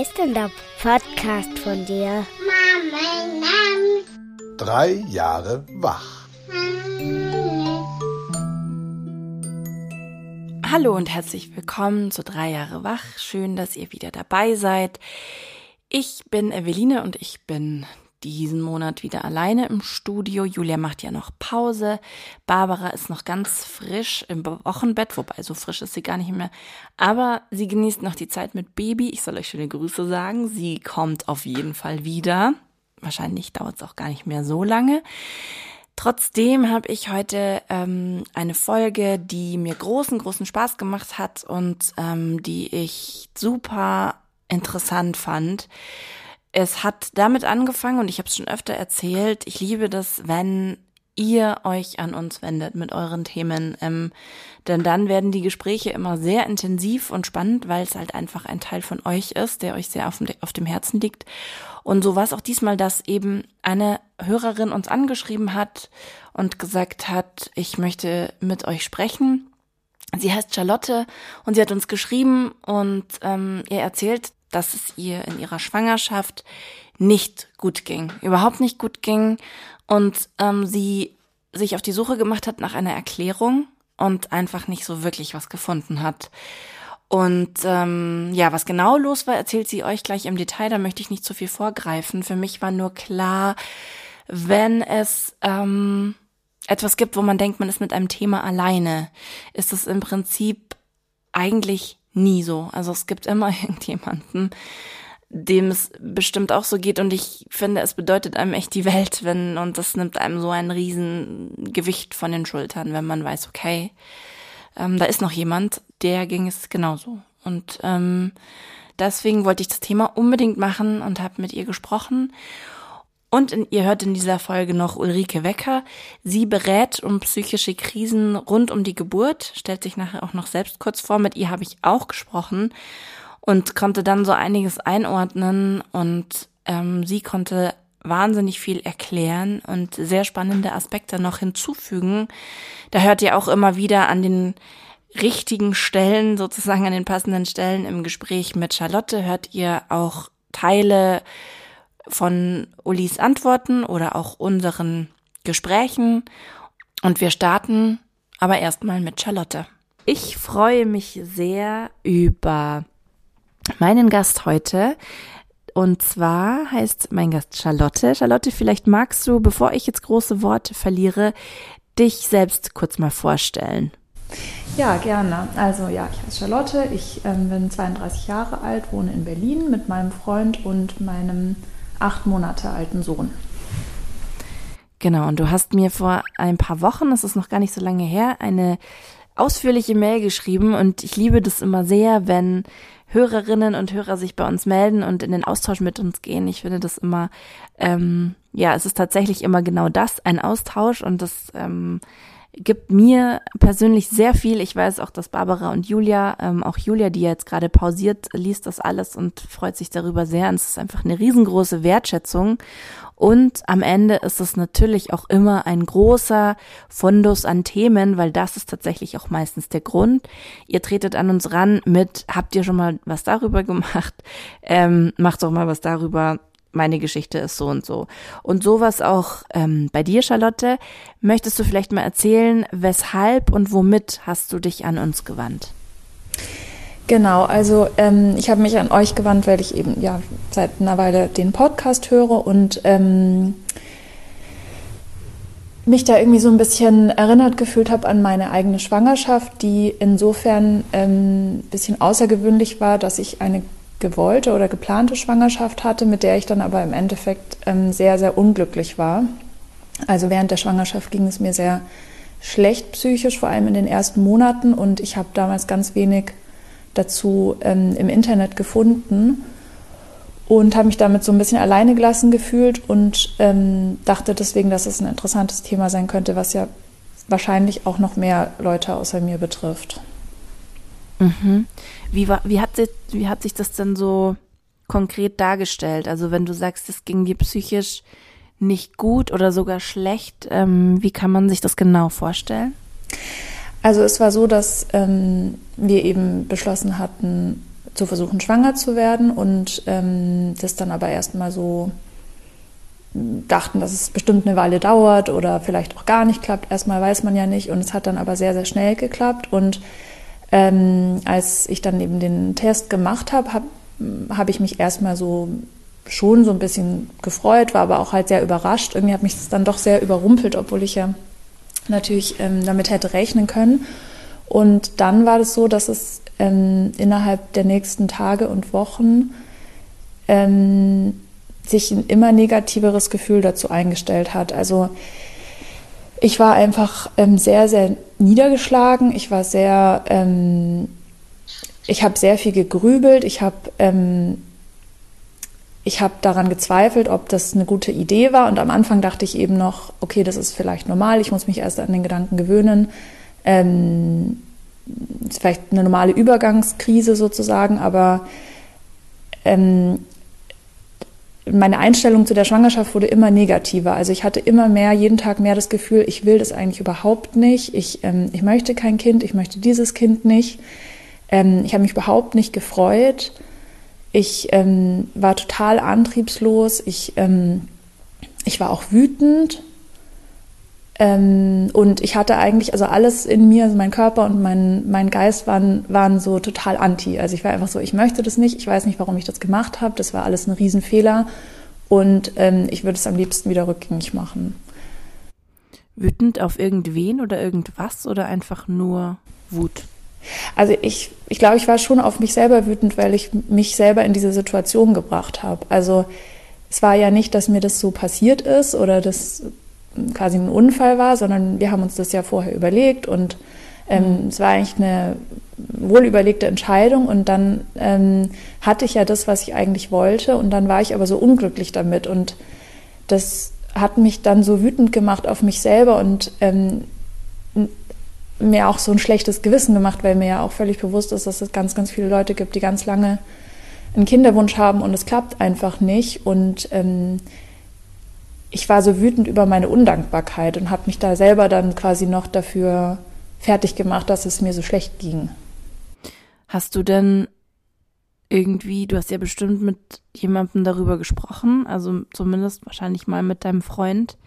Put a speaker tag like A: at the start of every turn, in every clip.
A: heißt denn der Podcast von dir?
B: Mama,
C: Drei Jahre wach.
D: Hallo und herzlich willkommen zu Drei Jahre wach. Schön, dass ihr wieder dabei seid. Ich bin Eveline und ich bin diesen Monat wieder alleine im Studio. Julia macht ja noch Pause. Barbara ist noch ganz frisch im Wochenbett, wobei so frisch ist sie gar nicht mehr. Aber sie genießt noch die Zeit mit Baby. Ich soll euch schöne Grüße sagen. Sie kommt auf jeden Fall wieder. Wahrscheinlich dauert es auch gar nicht mehr so lange. Trotzdem habe ich heute ähm, eine Folge, die mir großen, großen Spaß gemacht hat und ähm, die ich super interessant fand. Es hat damit angefangen und ich habe es schon öfter erzählt. Ich liebe das, wenn ihr euch an uns wendet mit euren Themen, ähm, denn dann werden die Gespräche immer sehr intensiv und spannend, weil es halt einfach ein Teil von euch ist, der euch sehr auf dem, auf dem Herzen liegt. Und so war es auch diesmal, dass eben eine Hörerin uns angeschrieben hat und gesagt hat, ich möchte mit euch sprechen. Sie heißt Charlotte und sie hat uns geschrieben und ähm, ihr erzählt, dass es ihr in ihrer Schwangerschaft nicht gut ging, überhaupt nicht gut ging und ähm, sie sich auf die Suche gemacht hat nach einer Erklärung und einfach nicht so wirklich was gefunden hat. Und ähm, ja, was genau los war, erzählt sie euch gleich im Detail, da möchte ich nicht zu viel vorgreifen. Für mich war nur klar, wenn es ähm, etwas gibt, wo man denkt, man ist mit einem Thema alleine, ist es im Prinzip eigentlich nie so. Also es gibt immer irgendjemanden, dem es bestimmt auch so geht und ich finde, es bedeutet einem echt die Welt, wenn und das nimmt einem so ein Riesengewicht von den Schultern, wenn man weiß, okay, ähm, da ist noch jemand, der ging es genauso. Und ähm, deswegen wollte ich das Thema unbedingt machen und habe mit ihr gesprochen. Und in, ihr hört in dieser Folge noch Ulrike Wecker. Sie berät um psychische Krisen rund um die Geburt, stellt sich nachher auch noch selbst kurz vor. Mit ihr habe ich auch gesprochen und konnte dann so einiges einordnen und ähm, sie konnte wahnsinnig viel erklären und sehr spannende Aspekte noch hinzufügen. Da hört ihr auch immer wieder an den richtigen Stellen, sozusagen an den passenden Stellen im Gespräch mit Charlotte, hört ihr auch Teile von Ulis Antworten oder auch unseren Gesprächen. Und wir starten aber erstmal mit Charlotte. Ich freue mich sehr über meinen Gast heute. Und zwar heißt mein Gast Charlotte. Charlotte, vielleicht magst du, bevor ich jetzt große Worte verliere, dich selbst kurz mal vorstellen.
E: Ja, gerne. Also ja, ich heiße Charlotte, ich ähm, bin 32 Jahre alt, wohne in Berlin mit meinem Freund und meinem acht Monate alten Sohn.
D: Genau, und du hast mir vor ein paar Wochen, das ist noch gar nicht so lange her, eine ausführliche Mail geschrieben und ich liebe das immer sehr, wenn Hörerinnen und Hörer sich bei uns melden und in den Austausch mit uns gehen. Ich finde das immer, ähm, ja, es ist tatsächlich immer genau das, ein Austausch und das ähm, gibt mir persönlich sehr viel. Ich weiß auch, dass Barbara und Julia, ähm, auch Julia, die jetzt gerade pausiert, liest das alles und freut sich darüber sehr. Und es ist einfach eine riesengroße Wertschätzung. Und am Ende ist es natürlich auch immer ein großer Fundus an Themen, weil das ist tatsächlich auch meistens der Grund. Ihr tretet an uns ran mit, habt ihr schon mal was darüber gemacht? Ähm, macht doch mal was darüber meine Geschichte ist so und so. Und sowas auch ähm, bei dir, Charlotte. Möchtest du vielleicht mal erzählen, weshalb und womit hast du dich an uns gewandt?
E: Genau, also ähm, ich habe mich an euch gewandt, weil ich eben ja seit einer Weile den Podcast höre und ähm, mich da irgendwie so ein bisschen erinnert gefühlt habe an meine eigene Schwangerschaft, die insofern ähm, ein bisschen außergewöhnlich war, dass ich eine gewollte oder geplante Schwangerschaft hatte, mit der ich dann aber im Endeffekt ähm, sehr, sehr unglücklich war. Also während der Schwangerschaft ging es mir sehr schlecht psychisch, vor allem in den ersten Monaten. Und ich habe damals ganz wenig dazu ähm, im Internet gefunden und habe mich damit so ein bisschen alleine gelassen gefühlt und ähm, dachte deswegen, dass es ein interessantes Thema sein könnte, was ja wahrscheinlich auch noch mehr Leute außer mir betrifft.
D: Mhm. Wie, war, wie, hat sich, wie hat sich das denn so konkret dargestellt? Also wenn du sagst, es ging dir psychisch nicht gut oder sogar schlecht, ähm, wie kann man sich das genau vorstellen?
E: Also es war so, dass ähm, wir eben beschlossen hatten, zu versuchen, schwanger zu werden und ähm, das dann aber erstmal so dachten, dass es bestimmt eine Weile dauert oder vielleicht auch gar nicht klappt. Erstmal weiß man ja nicht und es hat dann aber sehr, sehr schnell geklappt und ähm, als ich dann eben den Test gemacht habe, habe hab ich mich erstmal so schon so ein bisschen gefreut, war aber auch halt sehr überrascht. Irgendwie hat mich das dann doch sehr überrumpelt, obwohl ich ja natürlich ähm, damit hätte rechnen können. Und dann war das so, dass es ähm, innerhalb der nächsten Tage und Wochen ähm, sich ein immer negativeres Gefühl dazu eingestellt hat. Also ich war einfach ähm, sehr, sehr niedergeschlagen. Ich war sehr, ähm, ich habe sehr viel gegrübelt. Ich habe ähm, ich habe daran gezweifelt, ob das eine gute Idee war. Und am Anfang dachte ich eben noch, okay, das ist vielleicht normal, ich muss mich erst an den Gedanken gewöhnen. Ähm, vielleicht eine normale Übergangskrise sozusagen, aber ähm, meine Einstellung zu der Schwangerschaft wurde immer negativer. Also ich hatte immer mehr, jeden Tag mehr das Gefühl, ich will das eigentlich überhaupt nicht. Ich, ähm, ich möchte kein Kind, ich möchte dieses Kind nicht. Ähm, ich habe mich überhaupt nicht gefreut. Ich ähm, war total antriebslos. Ich, ähm, ich war auch wütend. Ähm, und ich hatte eigentlich, also alles in mir, also mein Körper und mein, mein Geist waren, waren so total anti. Also ich war einfach so, ich möchte das nicht. Ich weiß nicht, warum ich das gemacht habe. Das war alles ein Riesenfehler. Und ähm, ich würde es am liebsten wieder rückgängig machen.
D: Wütend auf irgendwen oder irgendwas oder einfach nur Wut?
E: Also ich, ich glaube, ich war schon auf mich selber wütend, weil ich mich selber in diese Situation gebracht habe. Also es war ja nicht, dass mir das so passiert ist oder das quasi ein Unfall war, sondern wir haben uns das ja vorher überlegt und ähm, mhm. es war eigentlich eine wohlüberlegte Entscheidung und dann ähm, hatte ich ja das, was ich eigentlich wollte und dann war ich aber so unglücklich damit und das hat mich dann so wütend gemacht auf mich selber und ähm, mir auch so ein schlechtes Gewissen gemacht, weil mir ja auch völlig bewusst ist, dass es ganz, ganz viele Leute gibt, die ganz lange einen Kinderwunsch haben und es klappt einfach nicht. Und ähm, ich war so wütend über meine Undankbarkeit und habe mich da selber dann quasi noch dafür fertig gemacht, dass es mir so schlecht ging.
D: Hast du denn irgendwie, du hast ja bestimmt mit jemandem darüber gesprochen, also zumindest wahrscheinlich mal mit deinem Freund.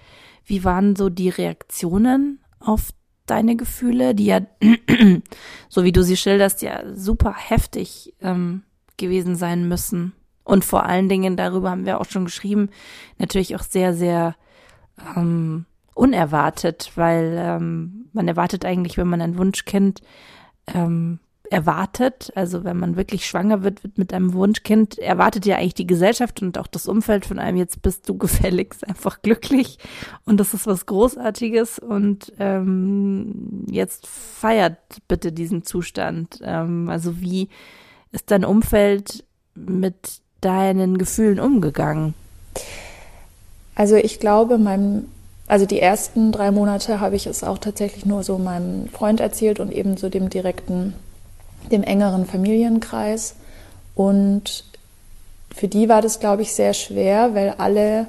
D: Wie waren so die Reaktionen auf deine Gefühle, die ja, so wie du sie schilderst, ja super heftig ähm, gewesen sein müssen. Und vor allen Dingen, darüber haben wir auch schon geschrieben, natürlich auch sehr, sehr ähm, unerwartet, weil ähm, man erwartet eigentlich, wenn man ein Wunschkind ähm, erwartet, also wenn man wirklich schwanger wird, wird mit einem Wunschkind, erwartet ja eigentlich die Gesellschaft und auch das Umfeld von einem, jetzt bist du gefälligst einfach glücklich. Und das ist was Großartiges. Und ähm, jetzt feiert bitte diesen Zustand. Ähm, also wie ist dein Umfeld mit deinen Gefühlen umgegangen?
E: Also ich glaube, meinem also die ersten drei Monate habe ich es auch tatsächlich nur so meinem Freund erzählt und eben so dem direkten dem engeren Familienkreis. Und für die war das, glaube ich, sehr schwer, weil alle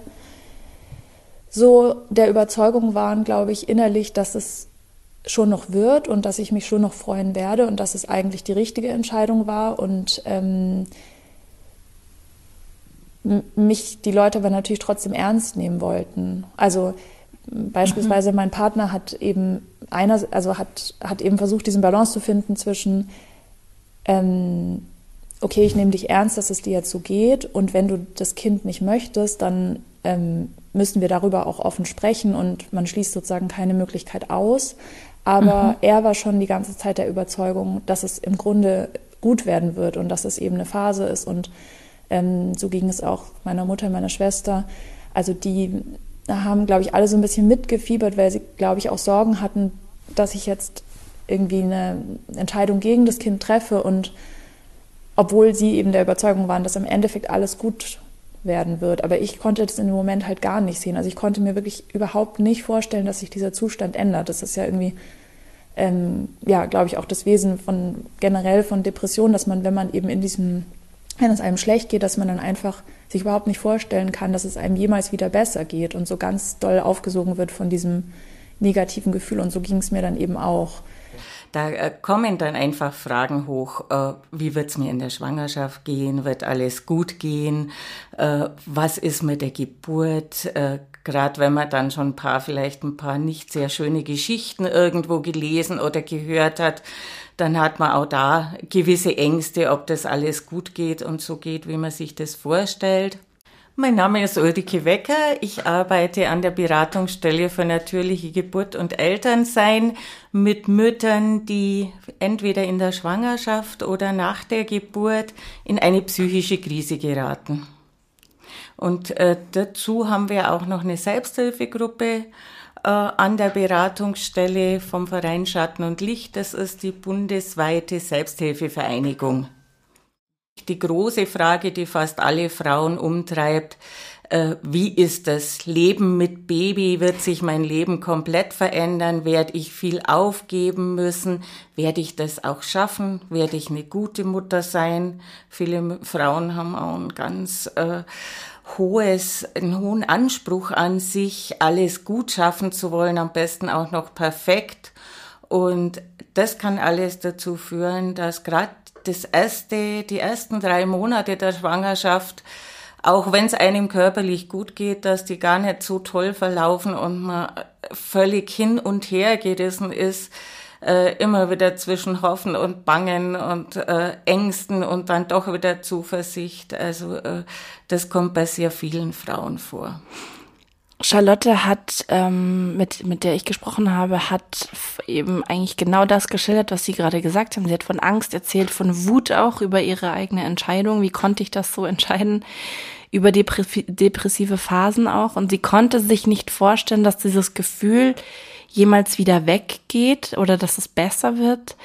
E: so der Überzeugung waren, glaube ich, innerlich, dass es schon noch wird und dass ich mich schon noch freuen werde und dass es eigentlich die richtige Entscheidung war und ähm, mich die Leute aber natürlich trotzdem ernst nehmen wollten. Also beispielsweise mhm. mein Partner hat eben einer, also hat, hat eben versucht, diesen Balance zu finden zwischen ähm, okay, ich nehme dich ernst, dass es dir jetzt so geht und wenn du das Kind nicht möchtest, dann ähm, müssen wir darüber auch offen sprechen und man schließt sozusagen keine Möglichkeit aus. Aber mhm. er war schon die ganze Zeit der Überzeugung, dass es im Grunde gut werden wird und dass es eben eine Phase ist. Und ähm, so ging es auch meiner Mutter, meiner Schwester. Also die haben, glaube ich, alle so ein bisschen mitgefiebert, weil sie, glaube ich, auch Sorgen hatten, dass ich jetzt irgendwie eine Entscheidung gegen das Kind treffe und obwohl sie eben der Überzeugung waren, dass im Endeffekt alles gut werden wird. Aber ich konnte das in dem Moment halt gar nicht sehen. Also ich konnte mir wirklich überhaupt nicht vorstellen, dass sich dieser Zustand ändert. Das ist ja irgendwie, ähm, ja, glaube ich, auch das Wesen von generell von Depressionen, dass man, wenn man eben in diesem, wenn es einem schlecht geht, dass man dann einfach sich überhaupt nicht vorstellen kann, dass es einem jemals wieder besser geht und so ganz doll aufgesogen wird von diesem negativen Gefühl. Und so ging es mir dann eben auch.
F: Da äh, kommen dann einfach Fragen hoch, äh, wie wird's mir in der Schwangerschaft gehen, wird alles gut gehen, äh, was ist mit der Geburt, gerade wenn man dann schon ein paar, vielleicht ein paar nicht sehr schöne Geschichten irgendwo gelesen oder gehört hat, dann hat man auch da gewisse Ängste, ob das alles gut geht und so geht, wie man sich das vorstellt. Mein Name ist Ulrike Wecker. Ich arbeite an der Beratungsstelle für natürliche Geburt und Elternsein mit Müttern, die entweder in der Schwangerschaft oder nach der Geburt in eine psychische Krise geraten. Und äh, dazu haben wir auch noch eine Selbsthilfegruppe äh, an der Beratungsstelle vom Verein Schatten und Licht. Das ist die bundesweite Selbsthilfevereinigung die große Frage, die fast alle Frauen umtreibt. Äh, wie ist das Leben mit Baby? Wird sich mein Leben komplett verändern? Werde ich viel aufgeben müssen? Werde ich das auch schaffen? Werde ich eine gute Mutter sein? Viele Frauen haben auch ein ganz äh, hohes, einen hohen Anspruch an sich, alles gut schaffen zu wollen, am besten auch noch perfekt. Und das kann alles dazu führen, dass gerade das erste, die ersten drei Monate der Schwangerschaft, auch wenn es einem körperlich gut geht, dass die gar nicht so toll verlaufen und man völlig hin und her gerissen ist, äh, immer wieder zwischen Hoffen und Bangen und äh, Ängsten und dann doch wieder Zuversicht. Also äh, das kommt bei sehr vielen Frauen vor.
D: Charlotte hat, ähm, mit, mit der ich gesprochen habe, hat eben eigentlich genau das geschildert, was Sie gerade gesagt haben. Sie hat von Angst erzählt, von Wut auch über ihre eigene Entscheidung. Wie konnte ich das so entscheiden? Über depressive Phasen auch. Und sie konnte sich nicht vorstellen, dass dieses Gefühl jemals wieder weggeht oder dass es besser wird.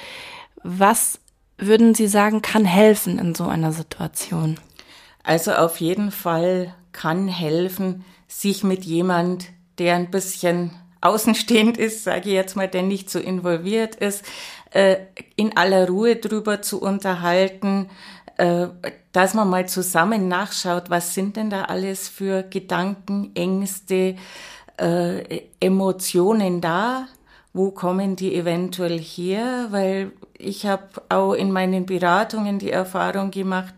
D: Was würden Sie sagen, kann helfen in so einer Situation?
F: Also auf jeden Fall kann helfen, sich mit jemand, der ein bisschen außenstehend ist, sage ich jetzt mal, der nicht so involviert ist, äh, in aller Ruhe drüber zu unterhalten, äh, dass man mal zusammen nachschaut, was sind denn da alles für Gedanken, Ängste, äh, Emotionen da, wo kommen die eventuell her, weil ich habe auch in meinen Beratungen die Erfahrung gemacht,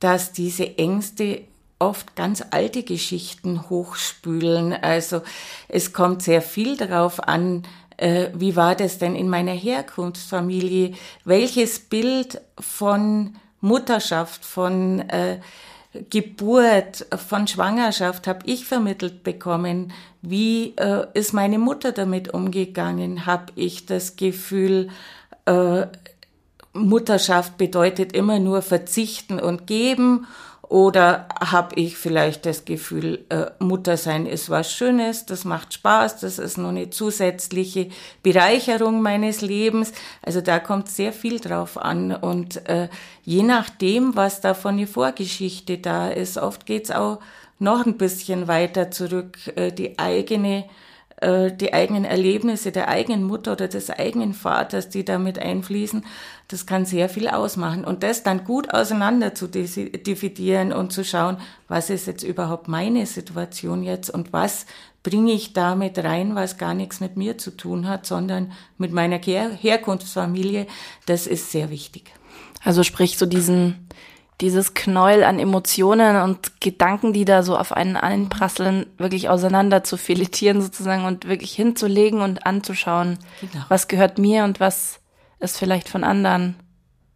F: dass diese Ängste oft ganz alte Geschichten hochspülen. Also es kommt sehr viel darauf an, äh, wie war das denn in meiner Herkunftsfamilie? Welches Bild von Mutterschaft, von äh, Geburt, von Schwangerschaft habe ich vermittelt bekommen? Wie äh, ist meine Mutter damit umgegangen? Habe ich das Gefühl, äh, Mutterschaft bedeutet immer nur verzichten und geben oder habe ich vielleicht das Gefühl, äh, Mutter sein ist was Schönes, das macht Spaß, das ist nur eine zusätzliche Bereicherung meines Lebens. Also da kommt sehr viel drauf an. Und äh, je nachdem, was da von eine Vorgeschichte da ist, oft geht's auch noch ein bisschen weiter zurück, äh, die eigene die eigenen Erlebnisse der eigenen Mutter oder des eigenen Vaters, die damit einfließen, das kann sehr viel ausmachen. Und das dann gut auseinander zu dividieren und zu schauen, was ist jetzt überhaupt meine Situation jetzt und was bringe ich damit rein, was gar nichts mit mir zu tun hat, sondern mit meiner Her Herkunftsfamilie, das ist sehr wichtig.
D: Also sprich so diesen dieses Knäuel an Emotionen und Gedanken, die da so auf einen einprasseln, wirklich auseinander zu filetieren sozusagen und wirklich hinzulegen und anzuschauen, genau. was gehört mir und was ist vielleicht von anderen.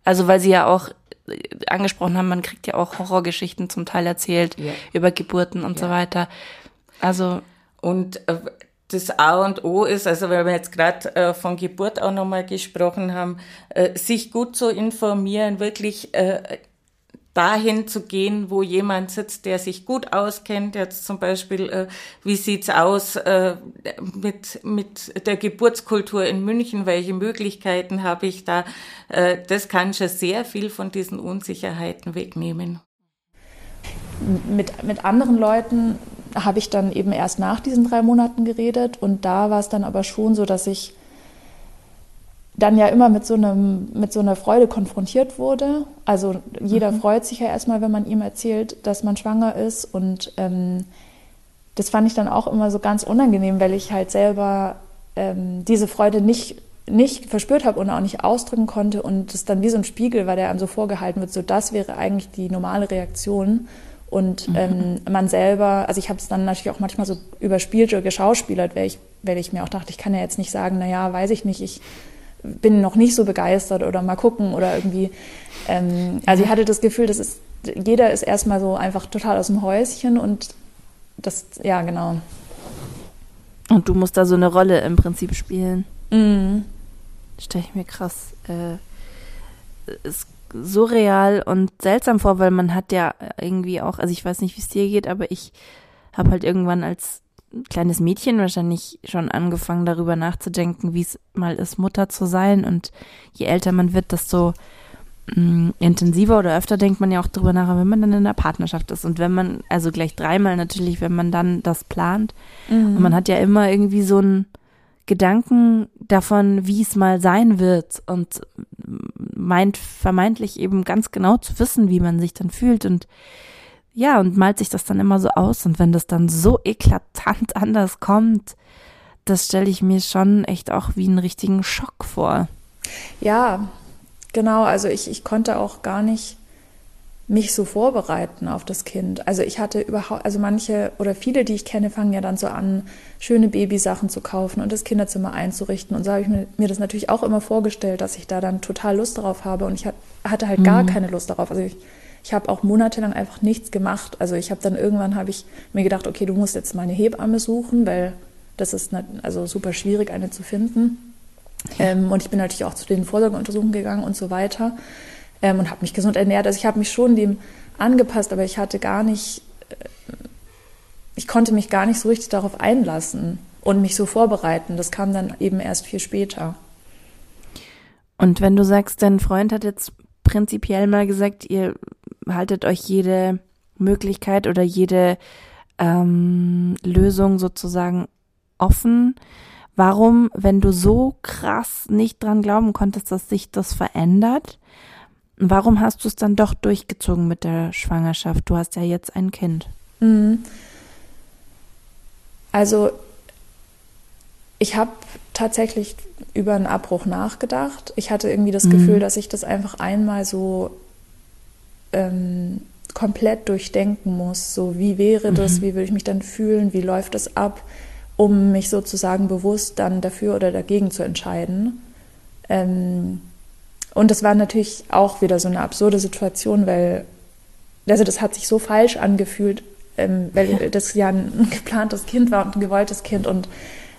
D: Also weil sie ja auch äh, angesprochen haben, man kriegt ja auch Horrorgeschichten zum Teil erzählt ja. über Geburten und ja. so weiter. Also
F: und äh, das A und O ist, also weil wir jetzt gerade äh, von Geburt auch nochmal gesprochen haben, äh, sich gut zu informieren, wirklich äh, dahin zu gehen, wo jemand sitzt, der sich gut auskennt. Jetzt zum Beispiel, äh, wie sieht's aus äh, mit mit der Geburtskultur in München? Welche Möglichkeiten habe ich da? Äh, das kann schon sehr viel von diesen Unsicherheiten wegnehmen.
E: Mit mit anderen Leuten habe ich dann eben erst nach diesen drei Monaten geredet und da war es dann aber schon so, dass ich dann ja immer mit so, einem, mit so einer Freude konfrontiert wurde. Also jeder mhm. freut sich ja erstmal, wenn man ihm erzählt, dass man schwanger ist. Und ähm, das fand ich dann auch immer so ganz unangenehm, weil ich halt selber ähm, diese Freude nicht nicht verspürt habe und auch nicht ausdrücken konnte und es dann wie so ein Spiegel war, der einem so vorgehalten wird, so das wäre eigentlich die normale Reaktion und mhm. ähm, man selber, also ich habe es dann natürlich auch manchmal so überspielt oder geschauspielert, weil ich, weil ich mir auch dachte, ich kann ja jetzt nicht sagen, naja, weiß ich nicht, ich bin noch nicht so begeistert oder mal gucken oder irgendwie. Ähm, also ich hatte das Gefühl, das ist, jeder ist erstmal so einfach total aus dem Häuschen und das, ja, genau.
D: Und du musst da so eine Rolle im Prinzip spielen.
E: Mhm.
D: Stelle ich mir krass äh, ist surreal und seltsam vor, weil man hat ja irgendwie auch, also ich weiß nicht, wie es dir geht, aber ich habe halt irgendwann als kleines Mädchen wahrscheinlich schon angefangen darüber nachzudenken, wie es mal ist, Mutter zu sein. Und je älter man wird, desto mh, mm, intensiver oder öfter denkt man ja auch darüber nach, wenn man dann in einer Partnerschaft ist. Und wenn man, also gleich dreimal natürlich, wenn man dann das plant. Mhm. Und man hat ja immer irgendwie so einen Gedanken davon, wie es mal sein wird und meint vermeintlich eben ganz genau zu wissen, wie man sich dann fühlt. Und ja, und malt sich das dann immer so aus. Und wenn das dann so eklatant anders kommt, das stelle ich mir schon echt auch wie einen richtigen Schock vor.
E: Ja, genau. Also ich, ich konnte auch gar nicht mich so vorbereiten auf das Kind. Also ich hatte überhaupt, also manche oder viele, die ich kenne, fangen ja dann so an, schöne Babysachen zu kaufen und das Kinderzimmer einzurichten. Und so habe ich mir, mir das natürlich auch immer vorgestellt, dass ich da dann total Lust darauf habe. Und ich hatte halt gar mhm. keine Lust darauf. Also ich ich habe auch monatelang einfach nichts gemacht. Also ich habe dann irgendwann habe ich mir gedacht, okay, du musst jetzt mal eine Hebamme suchen, weil das ist nicht, also super schwierig, eine zu finden. Ähm, und ich bin natürlich auch zu den Vorsorgeuntersuchungen gegangen und so weiter ähm, und habe mich gesund ernährt. Also ich habe mich schon dem angepasst, aber ich hatte gar nicht, äh, ich konnte mich gar nicht so richtig darauf einlassen und mich so vorbereiten. Das kam dann eben erst viel später.
D: Und wenn du sagst, dein Freund hat jetzt prinzipiell mal gesagt, ihr haltet euch jede Möglichkeit oder jede ähm, Lösung sozusagen offen. Warum, wenn du so krass nicht dran glauben konntest, dass sich das verändert, warum hast du es dann doch durchgezogen mit der Schwangerschaft? Du hast ja jetzt ein Kind.
E: Mhm. Also ich habe tatsächlich über einen Abbruch nachgedacht. Ich hatte irgendwie das mhm. Gefühl, dass ich das einfach einmal so ähm, komplett durchdenken muss. So, wie wäre das? Mhm. Wie würde ich mich dann fühlen? Wie läuft das ab? Um mich sozusagen bewusst dann dafür oder dagegen zu entscheiden. Ähm, und das war natürlich auch wieder so eine absurde Situation, weil, also das hat sich so falsch angefühlt, ähm, weil ja. das ja ein geplantes Kind war und ein gewolltes Kind und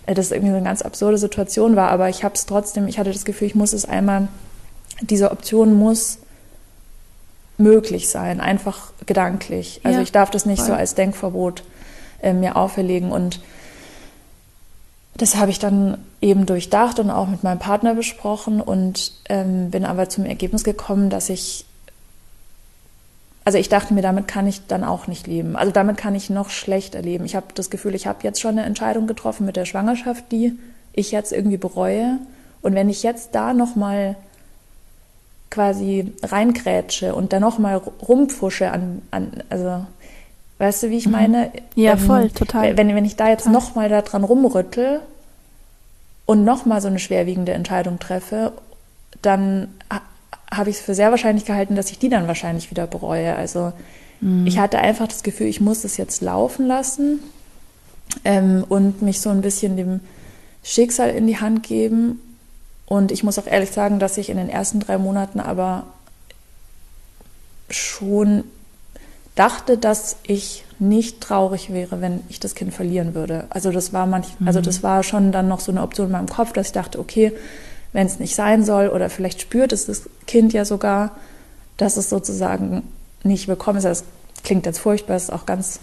E: äh, das irgendwie so eine ganz absurde Situation war. Aber ich habe es trotzdem, ich hatte das Gefühl, ich muss es einmal, diese Option muss möglich sein, einfach gedanklich. Also ja, ich darf das nicht voll. so als Denkverbot äh, mir auferlegen und das habe ich dann eben durchdacht und auch mit meinem Partner besprochen und ähm, bin aber zum Ergebnis gekommen, dass ich, also ich dachte mir, damit kann ich dann auch nicht leben. Also damit kann ich noch schlechter leben. Ich habe das Gefühl, ich habe jetzt schon eine Entscheidung getroffen mit der Schwangerschaft, die ich jetzt irgendwie bereue. Und wenn ich jetzt da nochmal quasi reingrätsche und dann nochmal rumpfusche an, an, also weißt du, wie ich mhm. meine?
D: Ja, ähm, voll, total.
E: Wenn, wenn ich da jetzt nochmal daran rumrüttel und nochmal so eine schwerwiegende Entscheidung treffe, dann habe ich es für sehr wahrscheinlich gehalten, dass ich die dann wahrscheinlich wieder bereue. Also mhm. ich hatte einfach das Gefühl, ich muss es jetzt laufen lassen ähm, und mich so ein bisschen dem Schicksal in die Hand geben und ich muss auch ehrlich sagen, dass ich in den ersten drei Monaten aber schon dachte, dass ich nicht traurig wäre, wenn ich das Kind verlieren würde. Also das war manch, mhm. also das war schon dann noch so eine Option in meinem Kopf, dass ich dachte, okay, wenn es nicht sein soll oder vielleicht spürt es das Kind ja sogar, dass es sozusagen nicht willkommen ist. Das klingt jetzt furchtbar, ist auch ganz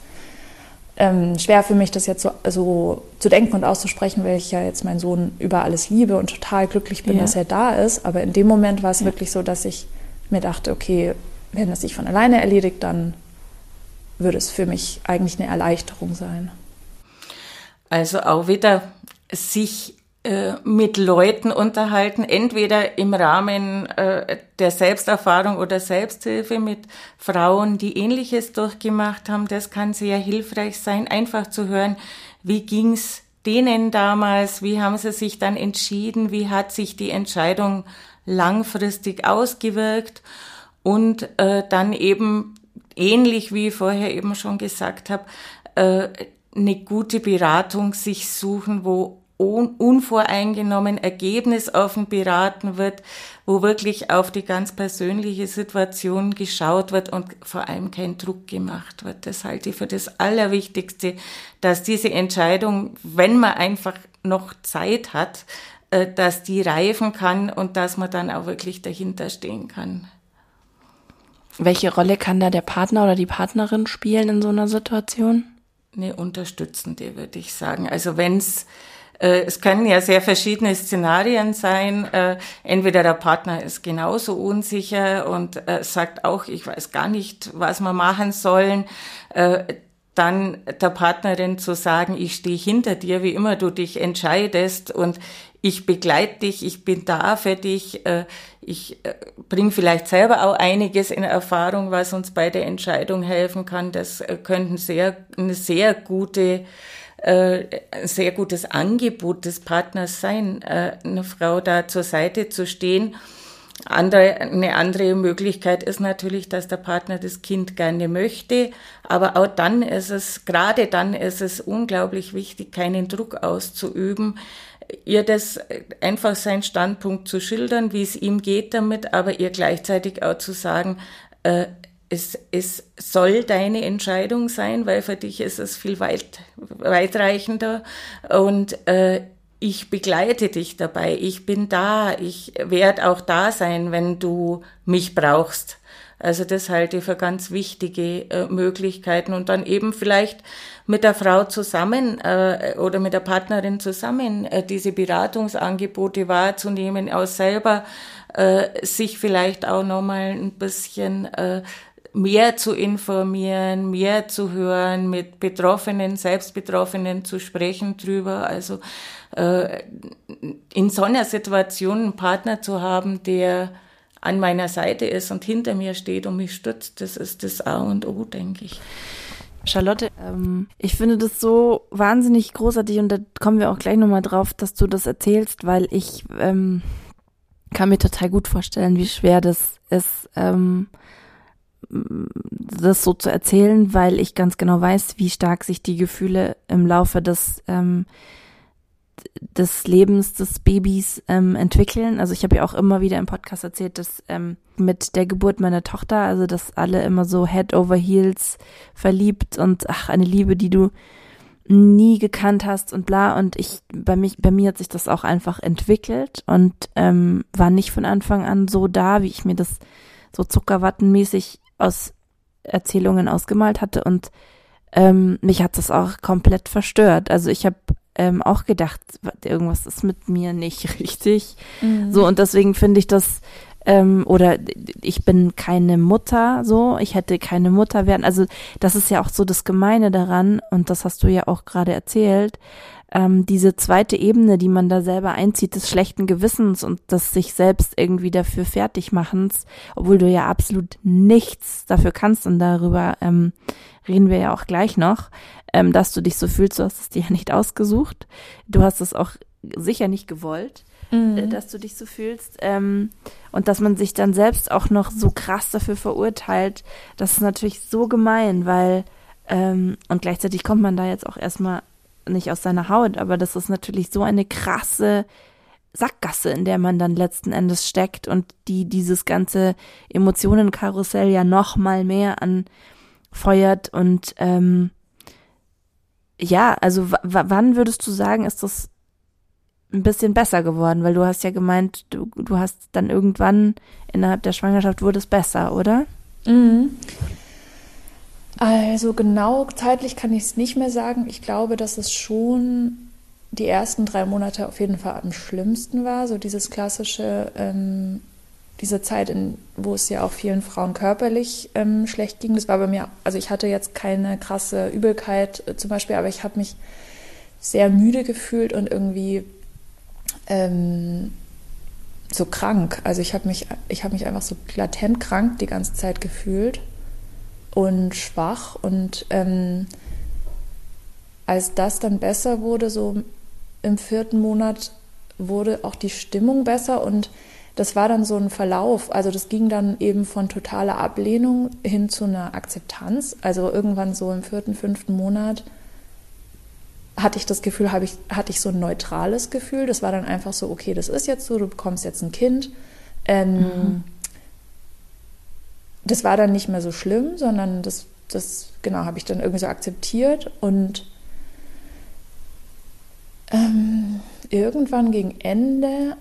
E: ähm, schwer für mich, das jetzt so, so, zu denken und auszusprechen, weil ich ja jetzt meinen Sohn über alles liebe und total glücklich bin, ja. dass er da ist. Aber in dem Moment war es ja. wirklich so, dass ich mir dachte, okay, wenn es sich von alleine erledigt, dann würde es für mich eigentlich eine Erleichterung sein.
F: Also auch wieder sich mit Leuten unterhalten, entweder im Rahmen äh, der Selbsterfahrung oder Selbsthilfe mit Frauen, die ähnliches durchgemacht haben. Das kann sehr hilfreich sein, einfach zu hören, wie ging's denen damals? Wie haben sie sich dann entschieden? Wie hat sich die Entscheidung langfristig ausgewirkt? Und äh, dann eben ähnlich wie ich vorher eben schon gesagt habe, äh, eine gute Beratung sich suchen, wo unvoreingenommen ergebnisoffen beraten wird, wo wirklich auf die ganz persönliche Situation geschaut wird und vor allem kein Druck gemacht wird. Das halte ich für das Allerwichtigste, dass diese Entscheidung, wenn man einfach noch Zeit hat, äh, dass die reifen kann und dass man dann auch wirklich dahinter stehen kann.
D: Welche Rolle kann da der Partner oder die Partnerin spielen in so einer Situation?
F: Eine unterstützende, würde ich sagen. Also wenn es es können ja sehr verschiedene Szenarien sein. Äh, entweder der Partner ist genauso unsicher und äh, sagt auch, ich weiß gar nicht, was wir machen sollen. Dann der Partnerin zu sagen, ich stehe hinter dir, wie immer du dich entscheidest und ich begleite dich, ich bin da für dich. Ich bringe vielleicht selber auch einiges in Erfahrung, was uns bei der Entscheidung helfen kann. Das könnten sehr, eine sehr gute äh, ein sehr gutes Angebot des Partners sein, äh, eine Frau da zur Seite zu stehen. Andere, eine andere Möglichkeit ist natürlich, dass der Partner das Kind gerne möchte, aber auch dann ist es, gerade dann ist es unglaublich wichtig, keinen Druck auszuüben, ihr das einfach seinen Standpunkt zu schildern, wie es ihm geht damit, aber ihr gleichzeitig auch zu sagen, äh, es, es soll deine Entscheidung sein, weil für dich ist es viel weit, weitreichender. Und äh, ich begleite dich dabei, ich bin da, ich werde auch da sein, wenn du mich brauchst. Also das halte ich für ganz wichtige äh, Möglichkeiten. Und dann eben vielleicht mit der Frau zusammen äh, oder mit der Partnerin zusammen äh, diese Beratungsangebote wahrzunehmen, auch selber äh, sich vielleicht auch nochmal ein bisschen äh, mehr zu informieren, mehr zu hören, mit Betroffenen, Selbstbetroffenen zu sprechen drüber. Also äh, in so einer Situation einen Partner zu haben, der an meiner Seite ist und hinter mir steht und mich stützt, das ist das A und O, denke ich.
D: Charlotte, ähm, ich finde das so wahnsinnig großartig und da kommen wir auch gleich nochmal drauf, dass du das erzählst, weil ich ähm, kann mir total gut vorstellen, wie schwer das ist, ähm, das so zu erzählen, weil ich ganz genau weiß, wie stark sich die Gefühle im Laufe des ähm, des Lebens des Babys ähm, entwickeln. Also ich habe ja auch immer wieder im Podcast erzählt, dass ähm, mit der Geburt meiner Tochter, also dass alle immer so Head over Heels verliebt und ach eine Liebe, die du nie gekannt hast und bla und ich bei mich bei mir hat sich das auch einfach entwickelt und ähm, war nicht von Anfang an so da, wie ich mir das so zuckerwattenmäßig aus Erzählungen ausgemalt hatte und ähm, mich hat das auch komplett verstört. Also ich habe ähm, auch gedacht, irgendwas ist mit mir nicht richtig. Mhm. So und deswegen finde ich das ähm, oder ich bin keine Mutter, so ich hätte keine Mutter werden. Also das ist ja auch so das Gemeine daran und das hast du ja auch gerade erzählt ähm, diese zweite Ebene, die man da selber einzieht, des schlechten Gewissens und des sich selbst irgendwie dafür fertigmachens, obwohl du ja absolut nichts dafür kannst und darüber ähm, reden wir ja auch gleich noch, ähm, dass du dich so fühlst, du hast es dir ja nicht ausgesucht, du hast es auch sicher nicht gewollt. Mhm. Äh, dass du dich so fühlst ähm, und dass man sich dann selbst auch noch so krass dafür verurteilt, das ist natürlich so gemein, weil ähm, und gleichzeitig kommt man da jetzt auch erstmal nicht aus seiner Haut, aber das ist natürlich so eine krasse Sackgasse, in der man dann letzten Endes steckt und die dieses ganze Emotionenkarussell ja noch mal mehr anfeuert und ähm, ja, also wann würdest du sagen, ist das ein bisschen besser geworden? Weil du hast ja gemeint, du, du hast dann irgendwann innerhalb der Schwangerschaft wurde es besser, oder?
E: Mhm. Also genau zeitlich kann ich es nicht mehr sagen. Ich glaube, dass es schon die ersten drei Monate auf jeden Fall am schlimmsten war. So dieses klassische, ähm, diese Zeit, in, wo es ja auch vielen Frauen körperlich ähm, schlecht ging. Das war bei mir, also ich hatte jetzt keine krasse Übelkeit äh, zum Beispiel, aber ich habe mich sehr müde gefühlt und irgendwie ähm, so krank. Also ich habe mich, ich habe mich einfach so latent krank die ganze Zeit gefühlt und schwach. Und ähm, als das dann besser wurde, so im vierten Monat wurde auch die Stimmung besser und das war dann so ein Verlauf. Also das ging dann eben von totaler Ablehnung hin zu einer Akzeptanz. Also irgendwann so im vierten, fünften Monat hatte ich das Gefühl, habe ich, hatte ich so ein neutrales Gefühl. Das war dann einfach so, okay, das ist jetzt so, du bekommst jetzt ein Kind. Ähm, mhm. Das war dann nicht mehr so schlimm, sondern das, das genau, habe ich dann irgendwie so akzeptiert und ähm, irgendwann gegen Ende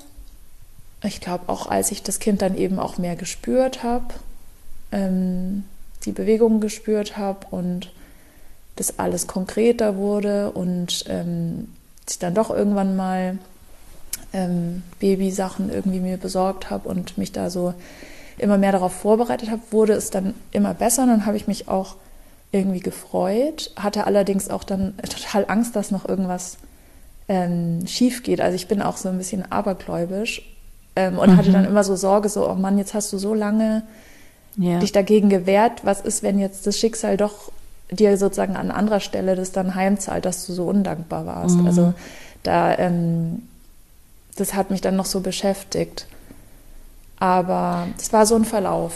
E: ich glaube auch, als ich das Kind dann eben auch mehr gespürt habe, ähm, die Bewegungen gespürt habe und das alles konkreter wurde und ähm, ich dann doch irgendwann mal ähm, Babysachen irgendwie mir besorgt habe und mich da so immer mehr darauf vorbereitet habe, wurde es dann immer besser und dann habe ich mich auch irgendwie gefreut, hatte allerdings auch dann total Angst, dass noch irgendwas ähm, schief geht. Also ich bin auch so ein bisschen abergläubisch ähm, und mhm. hatte dann immer so Sorge, so, oh Mann, jetzt hast du so lange ja. dich dagegen gewehrt. Was ist, wenn jetzt das Schicksal doch dir sozusagen an anderer Stelle das dann heimzahlt, dass du so undankbar warst? Mhm. Also da, ähm, das hat mich dann noch so beschäftigt. Aber es war so ein Verlauf.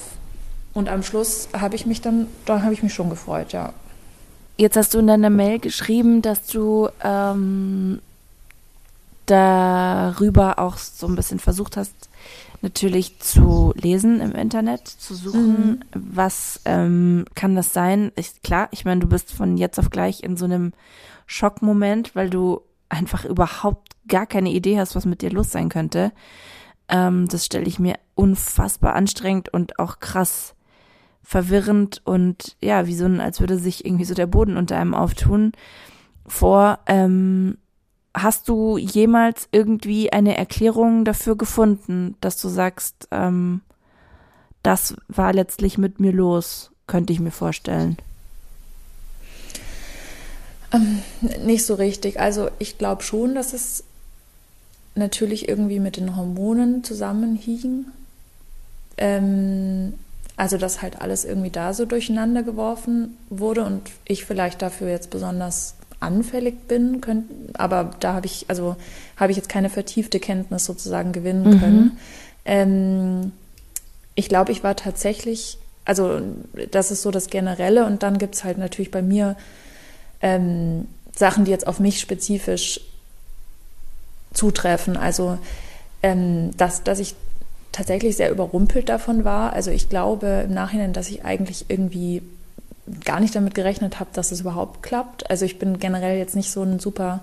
E: Und am Schluss habe ich mich dann, da habe ich mich schon gefreut, ja.
D: Jetzt hast du in deiner Mail geschrieben, dass du ähm, darüber auch so ein bisschen versucht hast, natürlich zu lesen im Internet, zu suchen, mhm. was ähm, kann das sein? Ich, klar, ich meine, du bist von jetzt auf gleich in so einem Schockmoment, weil du einfach überhaupt gar keine Idee hast, was mit dir los sein könnte. Ähm, das stelle ich mir unfassbar anstrengend und auch krass verwirrend und ja, wie so ein, als würde sich irgendwie so der Boden unter einem auftun vor. Ähm, Hast du jemals irgendwie eine Erklärung dafür gefunden, dass du sagst, ähm, das war letztlich mit mir los, könnte ich mir vorstellen?
E: Ähm, nicht so richtig. Also ich glaube schon, dass es natürlich irgendwie mit den Hormonen zusammenhing. Ähm, also dass halt alles irgendwie da so durcheinander geworfen wurde und ich vielleicht dafür jetzt besonders anfällig bin, könnt, aber da habe ich, also habe ich jetzt keine vertiefte Kenntnis sozusagen gewinnen mhm. können. Ähm, ich glaube, ich war tatsächlich, also das ist so das Generelle und dann gibt es halt natürlich bei mir ähm, Sachen, die jetzt auf mich spezifisch zutreffen. Also ähm, dass, dass ich tatsächlich sehr überrumpelt davon war. Also ich glaube im Nachhinein, dass ich eigentlich irgendwie gar nicht damit gerechnet habe, dass es überhaupt klappt. Also ich bin generell jetzt nicht so ein super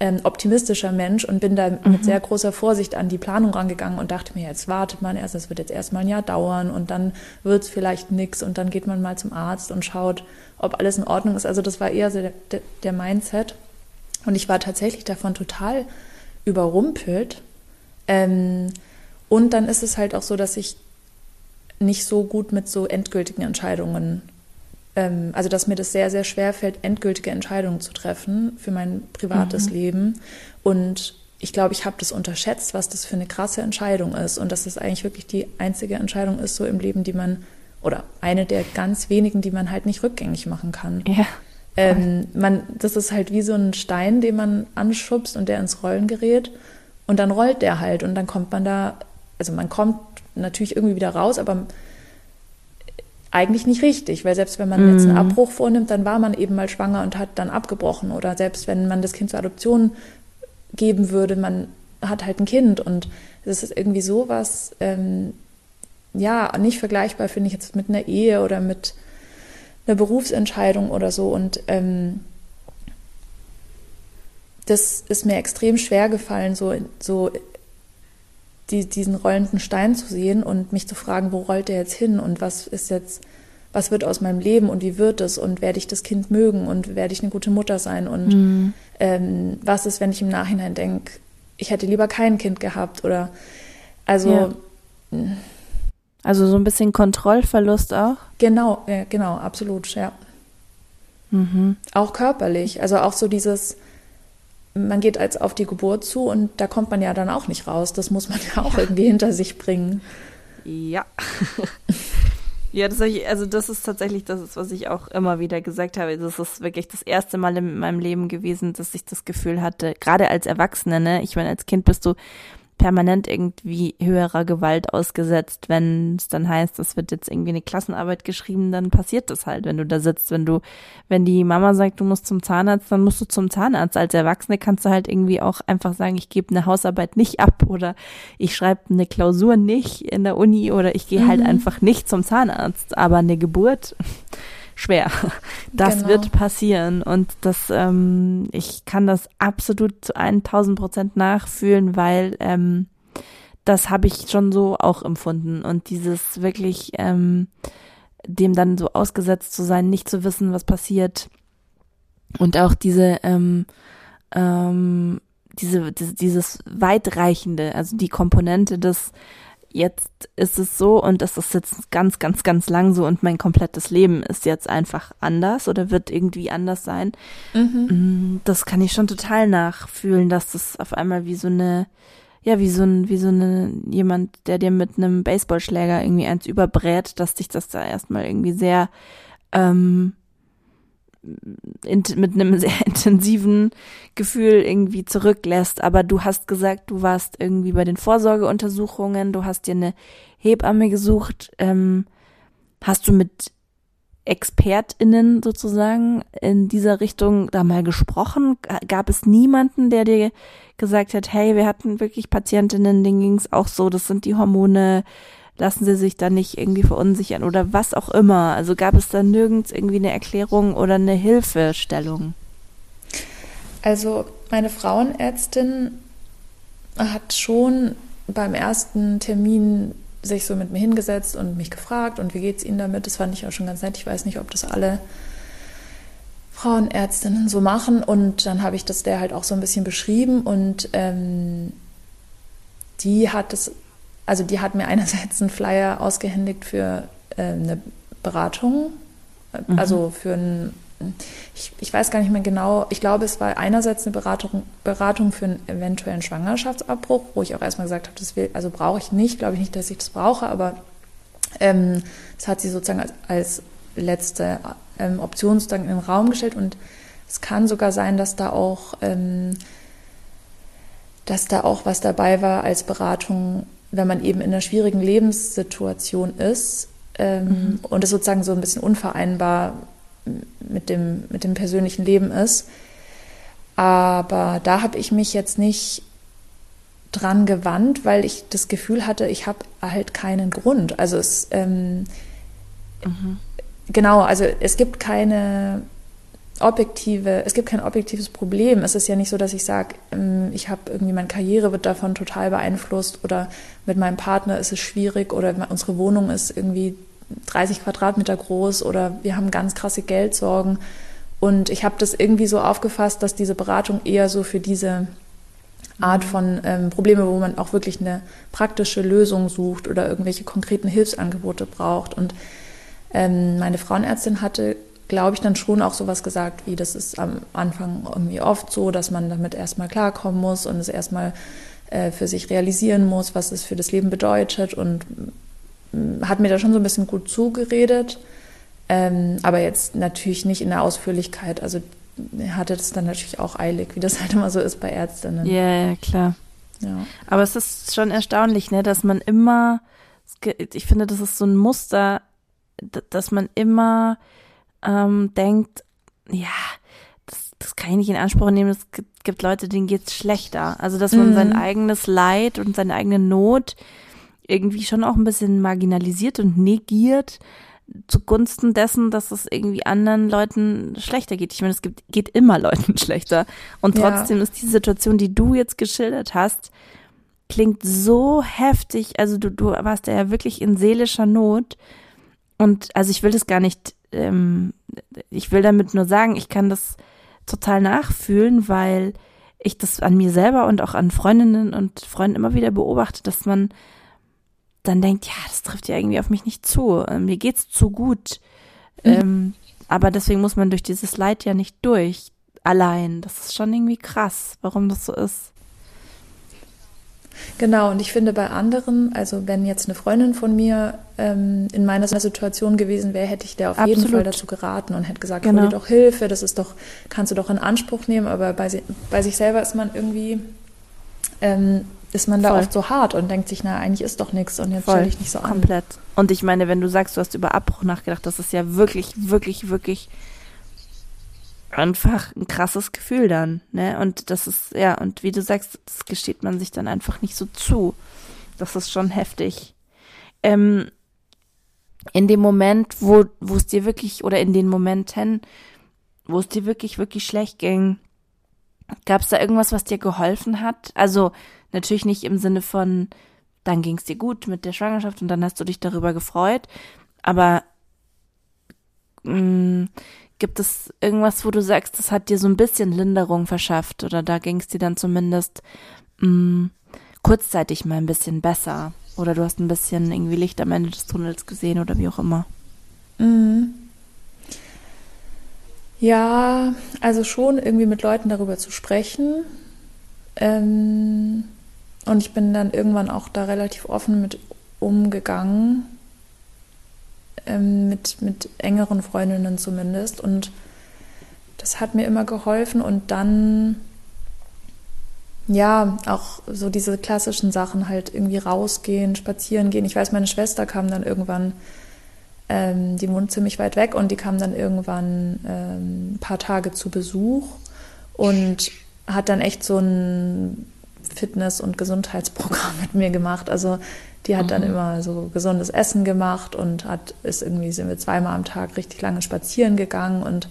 E: ähm, optimistischer Mensch und bin da mhm. mit sehr großer Vorsicht an die Planung rangegangen und dachte mir, jetzt wartet man erst, es wird jetzt erstmal ein Jahr dauern und dann wird es vielleicht nichts und dann geht man mal zum Arzt und schaut, ob alles in Ordnung ist. Also das war eher so der, der Mindset. Und ich war tatsächlich davon total überrumpelt. Ähm, und dann ist es halt auch so, dass ich nicht so gut mit so endgültigen Entscheidungen ähm, also dass mir das sehr, sehr schwer fällt, endgültige Entscheidungen zu treffen für mein privates mhm. Leben. Und ich glaube, ich habe das unterschätzt, was das für eine krasse Entscheidung ist und dass das eigentlich wirklich die einzige Entscheidung ist, so im Leben, die man, oder eine der ganz wenigen, die man halt nicht rückgängig machen kann. Ja. Ähm, man, das ist halt wie so ein Stein, den man anschubst und der ins Rollen gerät. Und dann rollt der halt und dann kommt man da, also man kommt natürlich irgendwie wieder raus, aber eigentlich nicht richtig, weil selbst wenn man jetzt einen mhm. Abbruch vornimmt, dann war man eben mal schwanger und hat dann abgebrochen. Oder selbst wenn man das Kind zur Adoption geben würde, man hat halt ein Kind und das ist irgendwie sowas, ähm, ja, nicht vergleichbar, finde ich jetzt mit einer Ehe oder mit einer Berufsentscheidung oder so. Und ähm, das ist mir extrem schwer gefallen, so, so die, diesen rollenden Stein zu sehen und mich zu fragen, wo rollt der jetzt hin und was ist jetzt, was wird aus meinem Leben und wie wird es und werde ich das Kind mögen und werde ich eine gute Mutter sein und mhm. ähm, was ist, wenn ich im Nachhinein denke, ich hätte lieber kein Kind gehabt oder also ja.
D: Also so ein bisschen Kontrollverlust auch
E: genau ja, genau absolut ja mhm. auch körperlich also auch so dieses man geht als auf die Geburt zu und da kommt man ja dann auch nicht raus. Das muss man ja auch irgendwie hinter sich bringen.
D: Ja. Ja, das ich, also das ist tatsächlich das, ist, was ich auch immer wieder gesagt habe. Das ist wirklich das erste Mal in meinem Leben gewesen, dass ich das Gefühl hatte, gerade als Erwachsene, ne, ich meine, als Kind bist du permanent irgendwie höherer Gewalt ausgesetzt. Wenn es dann heißt, es wird jetzt irgendwie eine Klassenarbeit geschrieben, dann passiert das halt, wenn du da sitzt. Wenn du, wenn die Mama sagt, du musst zum Zahnarzt, dann musst du zum Zahnarzt. Als Erwachsene kannst du halt irgendwie auch einfach sagen, ich gebe eine Hausarbeit nicht ab oder ich schreibe eine Klausur nicht in der Uni oder ich gehe halt mhm. halt einfach nicht zum Zahnarzt. Aber eine Geburt schwer. Das genau. wird passieren und das, ähm, ich kann das absolut zu 1000 Prozent nachfühlen, weil ähm, das habe ich schon so auch empfunden und dieses wirklich ähm, dem dann so ausgesetzt zu sein, nicht zu wissen, was passiert und auch diese ähm, ähm, diese, diese dieses weitreichende, also die Komponente des jetzt ist es so und es ist jetzt ganz, ganz, ganz lang so und mein komplettes Leben ist jetzt einfach anders oder wird irgendwie anders sein. Mhm. Mm, das kann ich schon total nachfühlen, dass das auf einmal wie so eine, ja, wie so ein, wie so eine, jemand, der dir mit einem Baseballschläger irgendwie eins überbrät, dass dich das da erstmal irgendwie sehr, ähm, mit einem sehr intensiven Gefühl irgendwie zurücklässt. Aber du hast gesagt, du warst irgendwie bei den Vorsorgeuntersuchungen, du hast dir eine Hebamme gesucht. Ähm, hast du mit ExpertInnen sozusagen in dieser Richtung da mal gesprochen? Gab es niemanden, der dir gesagt hat, hey, wir hatten wirklich Patientinnen, denen ging es auch so, das sind die Hormone, lassen sie sich da nicht irgendwie verunsichern oder was auch immer. Also gab es da nirgends irgendwie eine Erklärung oder eine Hilfestellung?
E: Also meine Frauenärztin hat schon beim ersten Termin sich so mit mir hingesetzt und mich gefragt und wie geht's Ihnen damit? Das fand ich auch schon ganz nett. Ich weiß nicht, ob das alle Frauenärztinnen so machen. Und dann habe ich das der halt auch so ein bisschen beschrieben und ähm, die hat es also die hat mir einerseits einen Flyer ausgehändigt für äh, eine Beratung, mhm. also für ein, ich, ich weiß gar nicht mehr genau, ich glaube, es war einerseits eine Beratung, Beratung für einen eventuellen Schwangerschaftsabbruch, wo ich auch erstmal gesagt habe, das will, also brauche ich nicht, glaube ich nicht, dass ich das brauche, aber ähm, das hat sie sozusagen als, als letzte ähm, Option sozusagen in den Raum gestellt und es kann sogar sein, dass da auch ähm, dass da auch was dabei war als Beratung wenn man eben in einer schwierigen Lebenssituation ist ähm, mhm. und es sozusagen so ein bisschen unvereinbar mit dem, mit dem persönlichen Leben ist. Aber da habe ich mich jetzt nicht dran gewandt, weil ich das Gefühl hatte, ich habe halt keinen Grund. Also es ähm, mhm. genau, also es gibt keine objektive, es gibt kein objektives Problem. Es ist ja nicht so, dass ich sage, ähm, ich habe irgendwie meine Karriere wird davon total beeinflusst oder mit meinem Partner ist es schwierig oder unsere Wohnung ist irgendwie 30 Quadratmeter groß oder wir haben ganz krasse Geldsorgen. Und ich habe das irgendwie so aufgefasst, dass diese Beratung eher so für diese Art von ähm, Probleme, wo man auch wirklich eine praktische Lösung sucht oder irgendwelche konkreten Hilfsangebote braucht. Und ähm, meine Frauenärztin hatte glaube ich, dann schon auch sowas gesagt, wie das ist am Anfang irgendwie oft so, dass man damit erstmal klarkommen muss und es erstmal äh, für sich realisieren muss, was es für das Leben bedeutet und mm, hat mir da schon so ein bisschen gut zugeredet, ähm, aber jetzt natürlich nicht in der Ausführlichkeit. Also hatte das dann natürlich auch eilig, wie das halt immer so ist bei Ärztinnen.
D: Ja, ja, klar. Ja. Aber es ist schon erstaunlich, ne, dass man immer, ich finde, das ist so ein Muster, dass man immer ähm, denkt, ja, das, das kann ich nicht in Anspruch nehmen, es gibt, gibt Leute, denen geht's schlechter. Also, dass man mhm. sein eigenes Leid und seine eigene Not irgendwie schon auch ein bisschen marginalisiert und negiert zugunsten dessen, dass es irgendwie anderen Leuten schlechter geht. Ich meine, es gibt, geht immer Leuten schlechter. Und trotzdem ja. ist die Situation, die du jetzt geschildert hast, klingt so heftig. Also du, du warst ja wirklich in seelischer Not. Und also ich will das gar nicht ähm, ich will damit nur sagen, ich kann das total nachfühlen, weil ich das an mir selber und auch an Freundinnen und Freunden immer wieder beobachte, dass man dann denkt, ja, das trifft ja irgendwie auf mich nicht zu. Ähm, mir geht's zu gut. Mhm. Ähm, aber deswegen muss man durch dieses Leid ja nicht durch. Allein. Das ist schon irgendwie krass, warum das so ist.
E: Genau, und ich finde bei anderen, also wenn jetzt eine Freundin von mir ähm, in meiner Situation gewesen wäre, hätte ich der auf
D: Absolut.
E: jeden Fall dazu geraten und hätte gesagt,
D: Genau.
E: hol dir doch Hilfe, das ist doch, kannst du doch in Anspruch nehmen, aber bei, bei sich selber ist man irgendwie, ähm, ist man da
D: Voll.
E: oft so hart und denkt sich, na, eigentlich ist doch nichts und jetzt
D: Voll,
E: stell dich nicht so an.
D: komplett. Und ich meine, wenn du sagst, du hast über Abbruch nachgedacht, das ist ja wirklich, wirklich, wirklich einfach ein krasses Gefühl dann, ne? Und das ist, ja, und wie du sagst, das gesteht man sich dann einfach nicht so zu. Das ist schon heftig. Ähm, in dem Moment, wo, wo es dir wirklich, oder in den Momenten, wo es dir wirklich, wirklich schlecht ging, gab es da irgendwas, was dir geholfen hat? Also natürlich nicht im Sinne von, dann ging es dir gut mit der Schwangerschaft und dann hast du dich darüber gefreut, aber mh, gibt es irgendwas, wo du sagst, das hat dir so ein bisschen Linderung verschafft oder da ging es dir dann zumindest mh, kurzzeitig mal ein bisschen besser oder du hast ein bisschen irgendwie Licht am Ende des Tunnels gesehen oder wie auch immer.
E: Mhm. Ja, also schon irgendwie mit Leuten darüber zu sprechen. Ähm, und ich bin dann irgendwann auch da relativ offen mit umgegangen, ähm, mit, mit engeren Freundinnen zumindest. Und das hat mir immer geholfen. Und dann, ja, auch so diese klassischen Sachen halt irgendwie rausgehen, spazieren gehen. Ich weiß, meine Schwester kam dann irgendwann ähm, die wohnt ziemlich weit weg und die kam dann irgendwann ähm, ein paar Tage zu Besuch und hat dann echt so ein Fitness- und Gesundheitsprogramm mit mir gemacht. Also die hat dann immer so gesundes Essen gemacht und hat ist irgendwie sind wir zweimal am Tag richtig lange spazieren gegangen und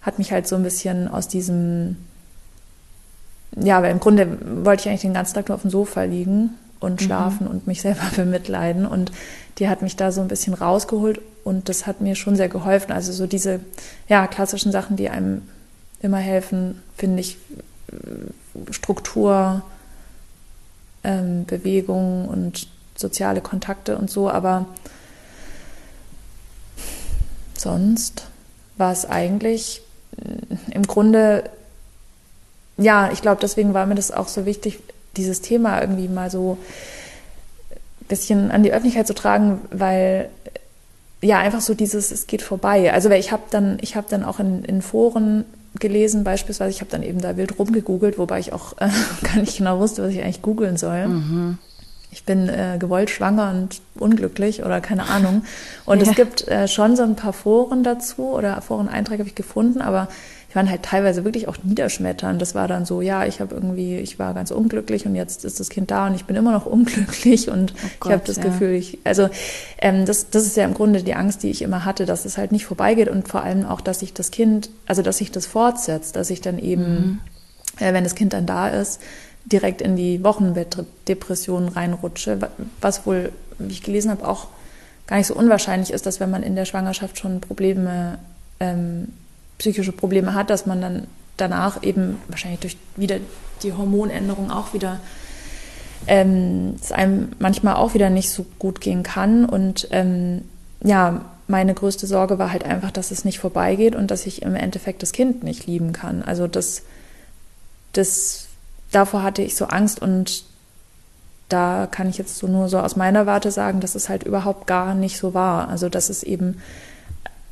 E: hat mich halt so ein bisschen aus diesem ja, weil im Grunde wollte ich eigentlich den ganzen Tag nur auf dem Sofa liegen und schlafen und mich selber bemitleiden. Und die hat mich da so ein bisschen rausgeholt und das hat mir schon sehr geholfen. Also so diese ja, klassischen Sachen, die einem immer helfen, finde ich, Struktur, ähm, Bewegung und soziale Kontakte und so. Aber sonst war es eigentlich äh, im Grunde ja, ich glaube, deswegen war mir das auch so wichtig, dieses Thema irgendwie mal so ein bisschen an die Öffentlichkeit zu tragen, weil ja einfach so dieses, es geht vorbei. Also ich habe dann, ich habe dann auch in, in Foren gelesen, beispielsweise, ich habe dann eben da wild rumgegoogelt, wobei ich auch äh, gar nicht genau wusste, was ich eigentlich googeln soll. Ich bin äh, gewollt schwanger und unglücklich oder keine Ahnung. Und
D: Ja.
E: es gibt äh, schon so ein paar Foren dazu oder Foreneinträge habe ich gefunden, aber die waren halt teilweise wirklich auch niederschmetternd. Das war dann so, ja, ich habe irgendwie, ich war ganz unglücklich und jetzt ist das Kind da und ich bin immer noch unglücklich und ich
D: Gott,
E: habe das
D: ja.
E: Gefühl, ich, also ähm, das, das ist ja im Grunde die Angst, die ich immer hatte, dass es halt nicht vorbeigeht und vor allem auch, dass sich das Kind, also dass sich das fortsetzt, dass ich dann eben, äh, wenn das Kind dann da ist, direkt in die Wochenbettdepression reinrutsche, wa- was wohl, wie ich gelesen habe, auch gar nicht so unwahrscheinlich ist, dass wenn man in der Schwangerschaft schon Probleme, ähm, psychische Probleme hat, dass man dann danach eben wahrscheinlich durch wieder die Hormonänderung auch wieder ähm, es einem manchmal auch wieder nicht so gut gehen kann. Und ähm, ja, meine größte Sorge war halt einfach, dass es nicht vorbeigeht und dass ich im Endeffekt das Kind nicht lieben kann. Also das, das davor hatte ich so Angst und da kann ich jetzt so nur so aus meiner Warte sagen, dass es halt überhaupt gar nicht so war. Also dass es eben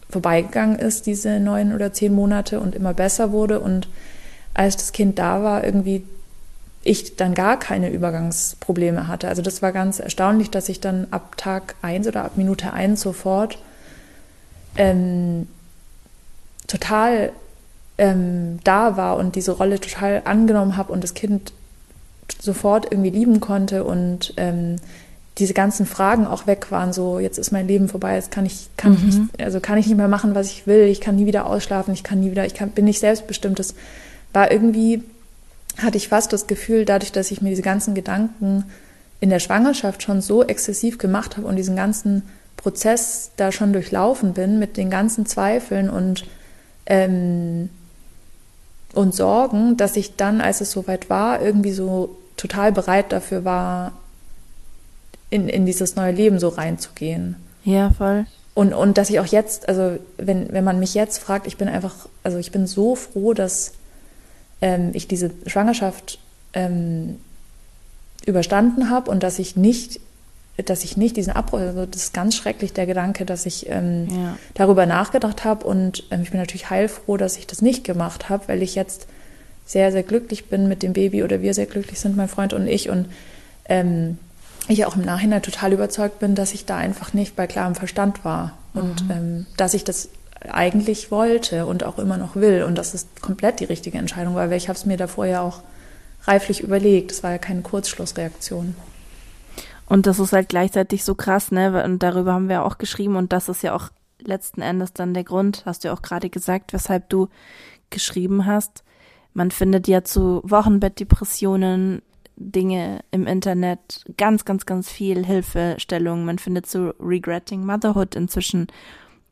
E: vorbeigegangen ist, diese neun oder zehn Monate und immer besser wurde und als das Kind da war, irgendwie ich dann gar keine Übergangsprobleme hatte. Also das war ganz erstaunlich, dass ich dann ab Tag eins oder ab Minute eins sofort ähm, total ähm, da war und diese Rolle total angenommen habe und das Kind sofort irgendwie lieben konnte und ähm, diese ganzen Fragen auch weg waren, so jetzt ist mein Leben vorbei, jetzt kann ich, kann ich nicht, also kann ich nicht mehr machen, was ich will, ich kann nie wieder ausschlafen, ich kann nie wieder, ich kann, bin nicht selbstbestimmt. Das war irgendwie, hatte ich fast das Gefühl, dadurch, dass ich mir diese ganzen Gedanken in der Schwangerschaft schon so exzessiv gemacht habe und diesen ganzen Prozess da schon durchlaufen bin mit den ganzen Zweifeln und ähm, und Sorgen, dass ich dann, als es soweit war, irgendwie so total bereit dafür war, in, in dieses neue Leben so reinzugehen.
D: Ja, voll.
E: Und, und dass ich auch jetzt, also wenn, wenn man mich jetzt fragt, ich bin einfach, also ich bin so froh, dass ähm, ich diese Schwangerschaft ähm, überstanden habe und dass ich nicht dass ich nicht diesen Abbruch, also das ist ganz schrecklich der Gedanke, dass ich ähm, ja. darüber nachgedacht habe und ähm, ich bin natürlich heilfroh, dass ich das nicht gemacht habe, weil ich jetzt sehr, sehr glücklich bin mit dem Baby oder wir sehr glücklich sind, mein Freund und ich und ähm, ich auch im Nachhinein total überzeugt bin, dass ich da einfach nicht bei klarem Verstand war und mhm. ähm, dass ich das eigentlich wollte und auch immer noch will und dass es komplett die richtige Entscheidung war, weil ich habe es mir davor ja auch reiflich überlegt. Es war ja keine Kurzschlussreaktion.
D: Und das ist halt gleichzeitig so krass, ne? Und darüber haben wir auch geschrieben und das ist ja auch letzten Endes dann der Grund, hast du ja auch gerade gesagt, weshalb du geschrieben hast. Man findet ja zu Wochenbettdepressionen Dinge im Internet, ganz, ganz, ganz viel Hilfestellung. Man findet zu Regretting Motherhood inzwischen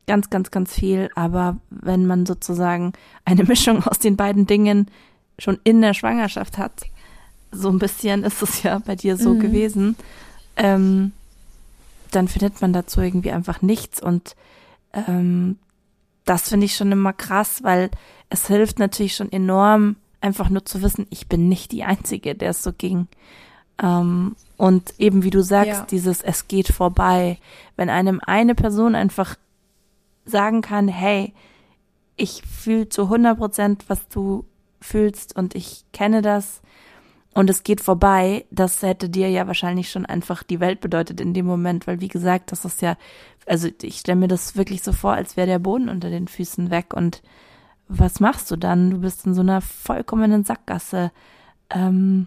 D: ganz, ganz, ganz viel. Aber wenn man sozusagen eine Mischung aus den beiden Dingen schon in der Schwangerschaft hat, so ein bisschen ist es ja bei dir so mhm. gewesen, ähm, dann findet man dazu irgendwie einfach nichts. Und ähm, das finde ich schon immer krass, weil es hilft natürlich schon enorm, einfach nur zu wissen, ich bin nicht die Einzige, der es so ging. Ähm, und eben wie du sagst, ja. dieses Es geht vorbei. Wenn einem eine Person einfach sagen kann, hey, ich fühle zu 100 Prozent, was du fühlst und ich kenne das und es geht vorbei, das hätte dir ja wahrscheinlich schon einfach die Welt bedeutet in dem Moment, weil wie gesagt, das ist ja, also ich stelle mir das wirklich so vor, als wäre der Boden unter den Füßen weg und was machst du dann? Du bist in so einer vollkommenen Sackgasse. Ähm,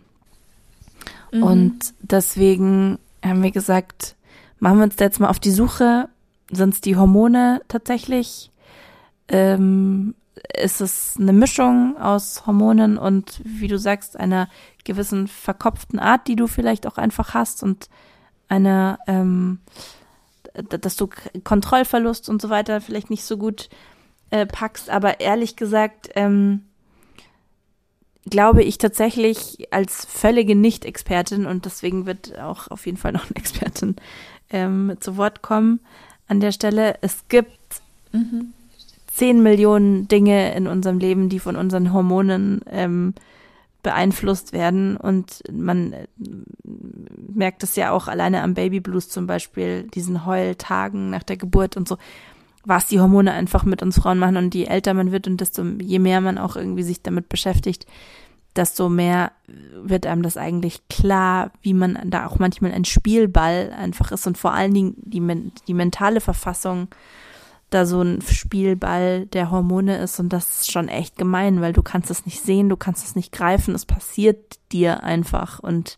D: mhm. Und deswegen haben wir gesagt, machen wir uns da jetzt mal auf die Suche. Sind es die Hormone tatsächlich? Ähm, ist es eine Mischung aus Hormonen und, wie du sagst, einer gewissen verkopften Art, die du vielleicht auch einfach hast und einer, ähm, dass du Kontrollverlust und so weiter vielleicht nicht so gut äh, packst. Aber ehrlich gesagt, ähm, glaube ich tatsächlich als völlige Nicht-Expertin und deswegen wird auch auf jeden Fall noch eine Expertin ähm, zu Wort kommen an der Stelle. Es gibt mhm zehn Millionen Dinge in unserem Leben, die von unseren Hormonen ähm, beeinflusst werden. Und man äh, merkt es ja auch alleine am Babyblues zum Beispiel, diesen Heultagen nach der Geburt und so, was die Hormone einfach mit uns Frauen machen. Und je älter man wird und desto je mehr man auch irgendwie sich damit beschäftigt, desto mehr wird einem das eigentlich klar, wie man da auch manchmal ein Spielball einfach ist und vor allen Dingen die, die mentale Verfassung da so ein Spielball der Hormone ist und das ist schon echt gemein, weil du kannst es nicht sehen, du kannst es nicht greifen, es passiert dir einfach und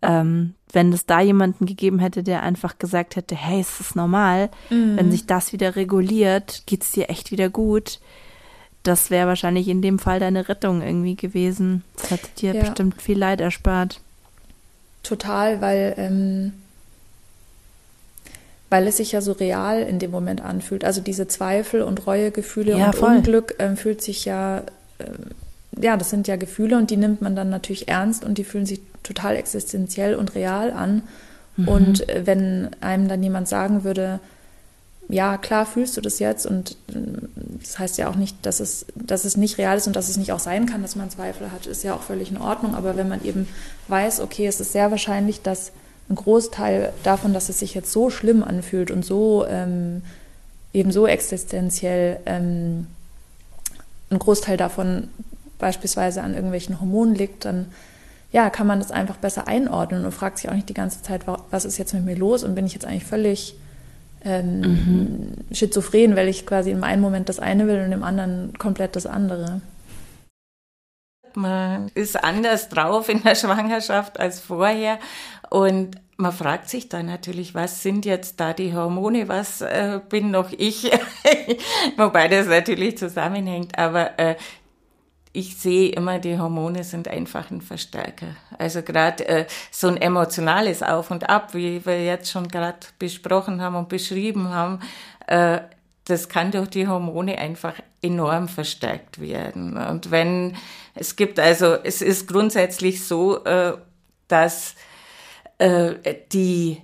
D: ähm, wenn es da jemanden gegeben hätte, der einfach gesagt hätte, hey, es ist normal, mhm. wenn sich das wieder reguliert, geht's dir echt wieder gut. Das wäre wahrscheinlich in dem Fall deine Rettung irgendwie gewesen. Das hätte dir ja. bestimmt viel Leid erspart.
E: Total, weil ähm, weil es sich ja so real in dem Moment anfühlt. Also diese Zweifel und Reuegefühle ja, und voll. Unglück äh, fühlt sich ja, äh, ja, das sind ja Gefühle und die nimmt man dann natürlich ernst und die fühlen sich total existenziell und real an. Mhm. Und äh, wenn einem dann jemand sagen würde, ja, klar fühlst du das jetzt und äh, das heißt ja auch nicht, dass es, dass es nicht real ist und dass es nicht auch sein kann, dass man Zweifel hat, ist ja auch völlig in Ordnung. Aber wenn man eben weiß, okay, es ist sehr wahrscheinlich, dass ein Großteil davon, dass es sich jetzt so schlimm anfühlt und so ähm, eben so existenziell, ähm, ein Großteil davon beispielsweise an irgendwelchen Hormonen liegt, dann ja, kann man das einfach besser einordnen und fragt sich auch nicht die ganze Zeit, was ist jetzt mit mir los und bin ich jetzt eigentlich völlig ähm, mhm. schizophren, weil ich quasi im einen Moment das eine will und im anderen komplett das andere.
F: Man ist anders drauf in der Schwangerschaft als vorher und man fragt sich dann natürlich, was sind jetzt da die Hormone, was äh, bin noch ich, wobei das natürlich zusammenhängt, aber äh, ich sehe immer, die Hormone sind einfach ein Verstärker. Also gerade äh, so ein emotionales Auf und Ab, wie wir jetzt schon gerade besprochen haben und beschrieben haben, äh, das kann durch die Hormone einfach enorm verstärkt werden. Und wenn es gibt, also es ist grundsätzlich so, äh, dass äh, die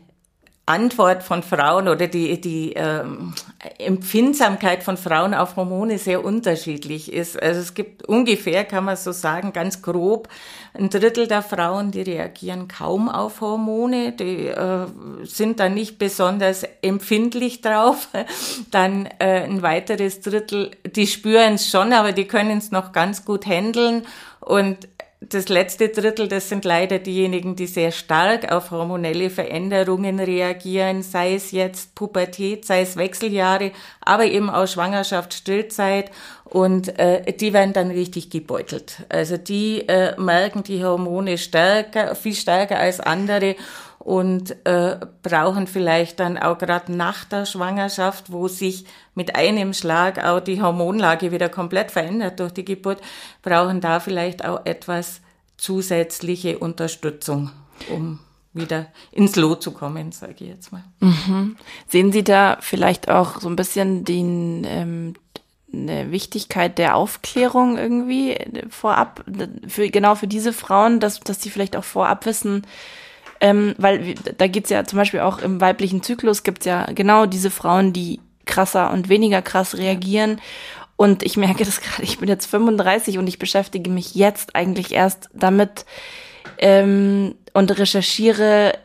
F: Antwort von Frauen oder die, die ähm, Empfindsamkeit von Frauen auf Hormone sehr unterschiedlich ist. Also es gibt ungefähr, kann man so sagen, ganz grob, ein Drittel der Frauen, die reagieren kaum auf Hormone, die äh, sind da nicht besonders empfindlich drauf. Dann äh, ein weiteres Drittel, die spüren es schon, aber die können es noch ganz gut handeln. Und das letzte Drittel, das sind leider diejenigen, die sehr stark auf hormonelle Veränderungen reagieren, sei es jetzt Pubertät, sei es Wechseljahre, aber eben auch Schwangerschaft, Stillzeit und äh, die werden dann richtig gebeutelt. Also die äh, merken die Hormone stärker, viel stärker als andere und äh, brauchen vielleicht dann auch gerade nach der Schwangerschaft, wo sich mit einem Schlag auch die Hormonlage wieder komplett verändert durch die Geburt, brauchen da vielleicht auch etwas zusätzliche Unterstützung, um wieder ins Lot zu kommen, sage ich jetzt mal.
D: Mhm. Sehen Sie da vielleicht auch so ein bisschen den ähm, eine Wichtigkeit der Aufklärung irgendwie vorab, für, genau für diese Frauen, dass, dass die vielleicht auch vorab wissen, ähm, weil da geht's ja zum Beispiel auch im weiblichen Zyklus gibt's ja genau diese Frauen, die krasser und weniger krass reagieren. Und ich merke das gerade, ich bin jetzt 35 und ich beschäftige mich jetzt eigentlich erst damit ähm, und recherchiere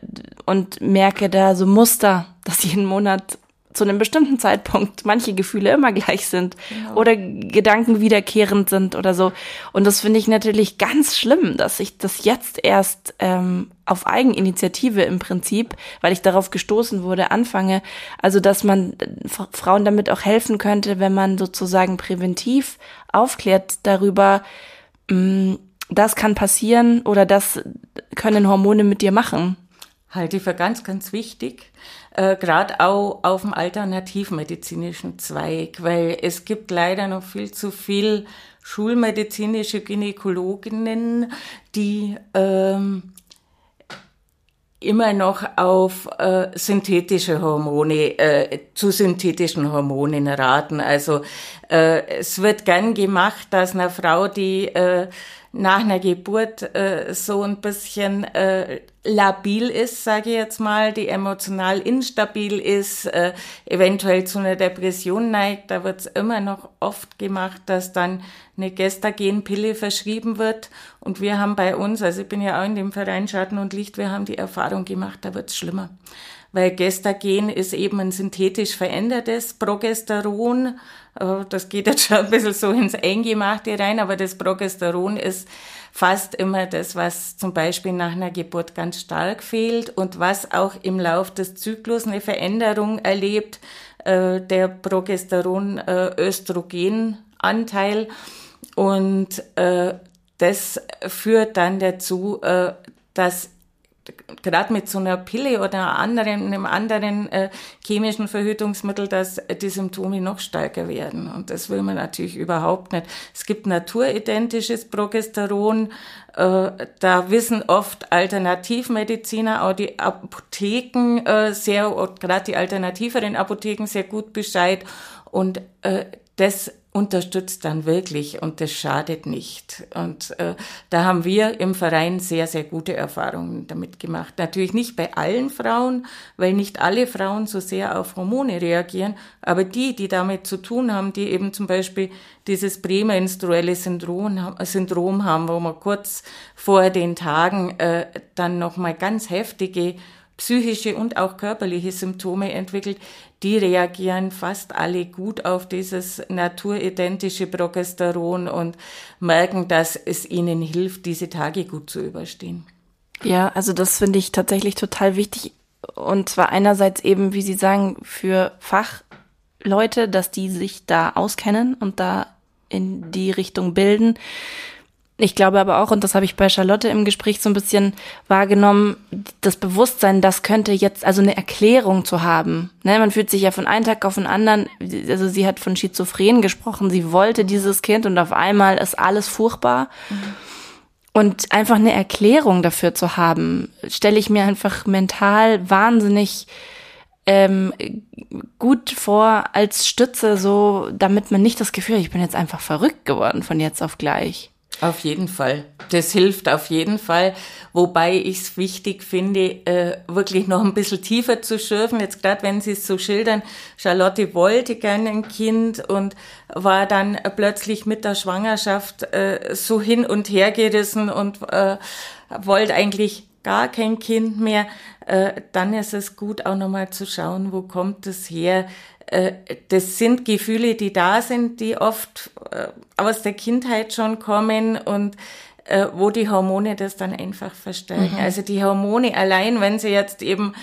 D: und merke da so Muster, dass jeden Monat zu einem bestimmten Zeitpunkt manche Gefühle immer gleich sind genau. oder Gedanken wiederkehrend sind oder so. Und das finde ich natürlich ganz schlimm, dass ich das jetzt erst ähm, auf Eigeninitiative im Prinzip, weil ich darauf gestoßen wurde, anfange. Also, dass man äh, Frauen damit auch helfen könnte, wenn man sozusagen präventiv aufklärt darüber, mh, mm, das kann passieren oder das können Hormone mit dir machen.
F: Halte ich für ganz, ganz wichtig äh, gerade auch auf dem alternativmedizinischen Zweig, weil es gibt leider noch viel zu viel schulmedizinische Gynäkologinnen, die ähm, immer noch auf äh, synthetische Hormone, äh, zu synthetischen Hormonen raten. Also äh, es wird gern gemacht, dass eine Frau, die äh, nach einer Geburt äh, so ein bisschen äh, labil ist, sage ich jetzt mal, die emotional instabil ist, äh, eventuell zu einer Depression neigt, da wird es immer noch oft gemacht, dass dann eine Gestagenpille verschrieben wird. Und wir haben bei uns, also ich bin ja auch in dem Verein Schatten und Licht, wir haben die Erfahrung gemacht, da wird es schlimmer. Weil Gestagen ist eben ein synthetisch verändertes Progesteron. Äh, das geht jetzt schon ein bisschen so ins Eingemachte rein, aber das Progesteron ist fast immer das, was zum Beispiel nach einer Geburt ganz stark fehlt und was auch im Lauf des Zyklus eine Veränderung erlebt, äh, der Progesteron-Östrogen-Anteil. Und äh, das führt dann dazu, dass gerade mit so einer Pille oder anderen, einem anderen äh, chemischen Verhütungsmittel, dass die Symptome noch stärker werden. Und das will man natürlich überhaupt nicht. Es gibt naturidentisches Progesteron. Äh, da wissen oft Alternativmediziner, auch die Apotheken äh, sehr, gerade die alternativeren Apotheken sehr gut Bescheid. Und äh, das unterstützt dann wirklich und das schadet nicht. Und äh, da haben wir im Verein sehr, sehr gute Erfahrungen damit gemacht. Natürlich nicht bei allen Frauen, weil nicht alle Frauen so sehr auf Hormone reagieren, aber die, die damit zu tun haben, die eben zum Beispiel dieses prämenstruelle Syndrom, Syndrom haben, wo man kurz vor den Tagen äh, dann nochmal ganz heftige psychische und auch körperliche Symptome entwickelt, die reagieren fast alle gut auf dieses naturidentische Progesteron und merken, dass es ihnen hilft, diese Tage gut zu überstehen.
D: Ja, also das finde ich tatsächlich total wichtig. Und zwar einerseits eben, wie Sie sagen, für Fachleute, dass die sich da auskennen und da in die Richtung bilden. Ich glaube aber auch, und das habe ich bei Charlotte im Gespräch so ein bisschen wahrgenommen, das Bewusstsein, das könnte jetzt, also eine Erklärung zu haben. Ne, man fühlt sich ja von einem Tag auf den anderen, also sie hat von Schizophren gesprochen, sie wollte dieses Kind und auf einmal ist alles furchtbar. Mhm. Und einfach eine Erklärung dafür zu haben, stelle ich mir einfach mental wahnsinnig ähm, gut vor als Stütze, so damit man nicht das Gefühl ich bin jetzt einfach verrückt geworden von jetzt auf gleich.
F: Auf jeden Fall. Das hilft auf jeden Fall. Wobei ich es wichtig finde, äh, wirklich noch ein bisschen tiefer zu schürfen. Jetzt gerade, wenn Sie es so schildern, Charlotte wollte gerne ein Kind und war dann plötzlich mit der Schwangerschaft äh, so hin und her gerissen und äh, wollte eigentlich gar kein Kind mehr. Äh, dann ist es gut, auch nochmal zu schauen, wo kommt es her das sind Gefühle, die da sind, die oft äh, aus der Kindheit schon kommen und äh, wo die Hormone das dann einfach verstärken. Mhm. Also die Hormone allein, wenn sie jetzt eben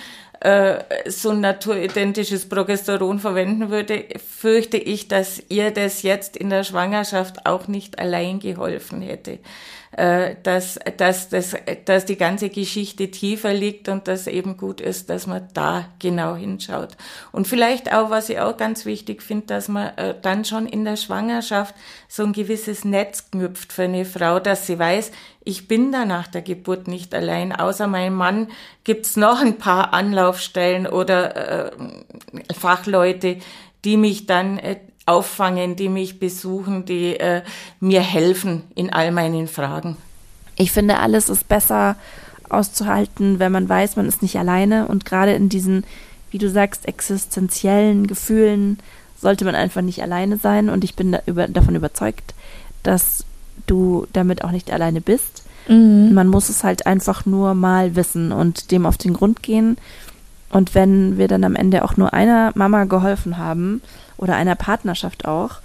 F: so ein naturidentisches Progesteron verwenden würde, fürchte ich, dass ihr das jetzt in der Schwangerschaft auch nicht allein geholfen hätte. Äh, dass, dass, dass, dass die ganze Geschichte tiefer liegt und dass eben gut ist, dass man da genau hinschaut. Und vielleicht auch, was ich auch ganz wichtig finde, dass man äh, dann schon in der Schwangerschaft so ein gewisses Netz knüpft für eine Frau, dass sie weiß, ich bin da nach der Geburt nicht allein. Außer meinem Mann gibt's noch ein paar Anlaufstellen oder äh, Fachleute, die mich dann äh, auffangen, die mich besuchen, die äh, mir helfen in all meinen Fragen.
D: Ich finde, alles ist besser auszuhalten, wenn man weiß, man ist nicht alleine und gerade in diesen, wie du sagst, existenziellen Gefühlen sollte man einfach nicht alleine sein und ich bin da über, davon überzeugt, dass du damit auch nicht alleine bist. Mhm. Man muss es halt einfach nur mal wissen und dem auf den Grund gehen. Und wenn wir dann am Ende auch nur einer Mama geholfen haben, oder einer Partnerschaft auch,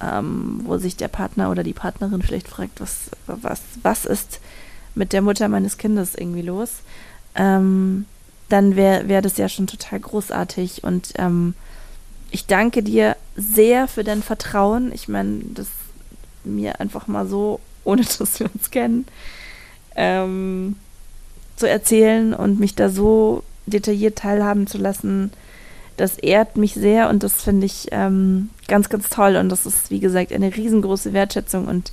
D: ähm, wo sich der Partner oder die Partnerin vielleicht fragt, was, was, was ist mit der Mutter meines Kindes irgendwie los, ähm, dann wäre wär das ja schon total großartig. Und ähm, ich danke dir sehr für dein Vertrauen. Ich meine, das mir einfach mal so, ohne dass wir uns kennen, ähm, zu erzählen und mich da so detailliert teilhaben zu lassen das ehrt mich sehr und das finde ich ähm, ganz, ganz toll. Und das ist, wie gesagt, eine riesengroße Wertschätzung und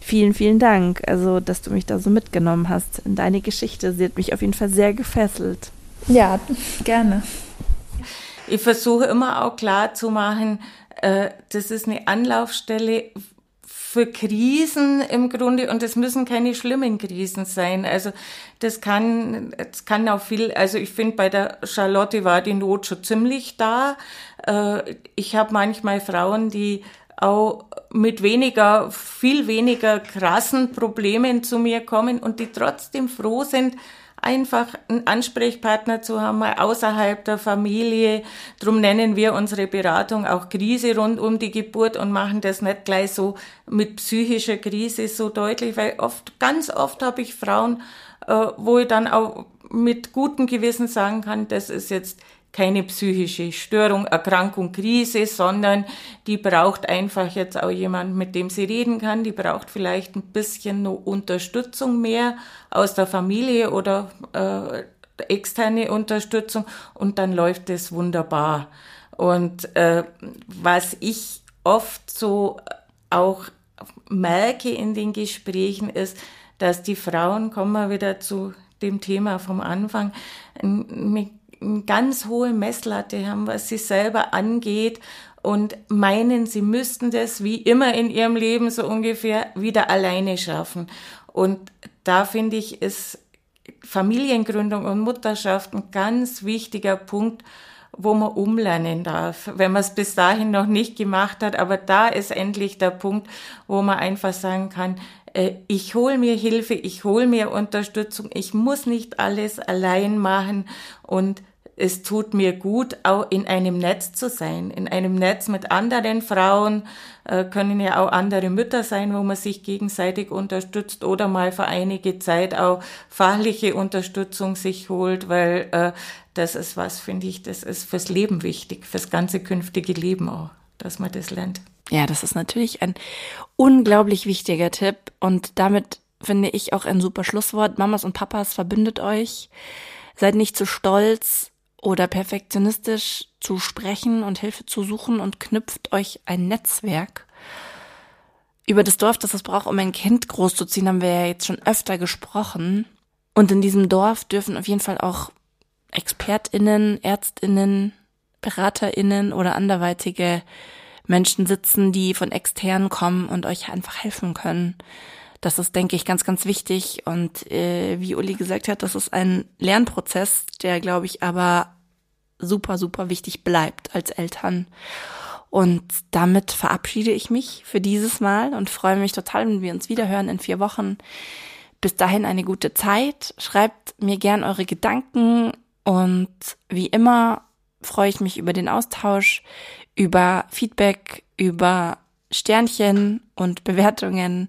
D: vielen, vielen Dank, also dass du mich da so mitgenommen hast in deine Geschichte. Sie hat mich auf jeden Fall sehr gefesselt.
E: Ja, gerne.
F: Ich versuche immer auch klar zu machen, äh, das ist eine Anlaufstelle, für Krisen im Grunde und es müssen keine schlimmen Krisen sein. Also das kann, das kann auch viel, also ich finde bei der Charlotte war die Not schon ziemlich da. Äh, ich habe manchmal Frauen, die auch mit weniger, viel weniger krassen Problemen zu mir kommen und die trotzdem froh sind, einfach einen Ansprechpartner zu haben, mal außerhalb der Familie. Drum nennen wir unsere Beratung auch Krise rund um die Geburt und machen das nicht gleich so mit psychischer Krise so deutlich, weil oft, ganz oft habe ich Frauen, äh, wo ich dann auch mit gutem Gewissen sagen kann, das ist jetzt keine psychische Störung, Erkrankung, Krise, sondern die braucht einfach jetzt auch jemand, mit dem sie reden kann. Die braucht vielleicht ein bisschen Unterstützung mehr aus der Familie oder äh, externe Unterstützung und dann läuft es wunderbar. Und äh, was ich oft so auch merke in den Gesprächen ist, dass die Frauen, kommen wir wieder zu dem Thema vom Anfang, eine ganz hohe Messlatte haben, was sie selber angeht und meinen, sie müssten das wie immer in ihrem Leben so ungefähr wieder alleine schaffen. Und da finde ich, ist Familiengründung und Mutterschaft ein ganz wichtiger Punkt, wo man umlernen darf, wenn man es bis dahin noch nicht gemacht hat. Aber da ist endlich der Punkt, wo man einfach sagen kann, äh, ich hole mir Hilfe, ich hole mir Unterstützung, ich muss nicht alles allein machen und es tut mir gut, auch in einem Netz zu sein, in einem Netz mit anderen Frauen, äh, können ja auch andere Mütter sein, wo man sich gegenseitig unterstützt oder mal für einige Zeit auch fachliche Unterstützung sich holt, weil äh, das ist was, finde ich, das ist fürs Leben wichtig, fürs ganze künftige Leben auch, dass man das lernt.
D: Ja, das ist natürlich ein unglaublich wichtiger Tipp und damit finde ich auch ein super Schlusswort. Mamas und Papas verbündet euch. Seid nicht zu stolz, oder perfektionistisch zu sprechen und Hilfe zu suchen und knüpft euch ein Netzwerk. Über das Dorf, das es braucht, um ein Kind großzuziehen, haben wir ja jetzt schon öfter gesprochen. Und in diesem Dorf dürfen auf jeden Fall auch ExpertInnen, ÄrztInnen, BeraterInnen oder anderweitige Menschen sitzen, die von extern kommen und euch einfach helfen können. Das ist, denke ich, ganz, ganz wichtig. Und äh, wie Uli gesagt hat, das ist ein Lernprozess, der, glaube ich, aber super, super wichtig bleibt als Eltern. Und damit verabschiede ich mich für dieses Mal und freue mich total, wenn wir uns wiederhören in vier Wochen. Bis dahin eine gute Zeit. Schreibt mir gern eure Gedanken und wie immer freue ich mich über den Austausch, über Feedback, über Sternchen und Bewertungen.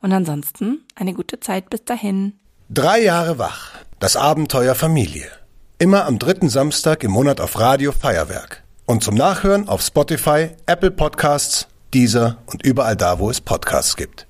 D: Und ansonsten eine gute Zeit bis dahin.
C: Drei Jahre wach. Das Abenteuer Familie. Immer am dritten Samstag im Monat auf Radio Feuerwerk. Und zum Nachhören auf Spotify, Apple Podcasts, Deezer und überall da, wo es Podcasts gibt.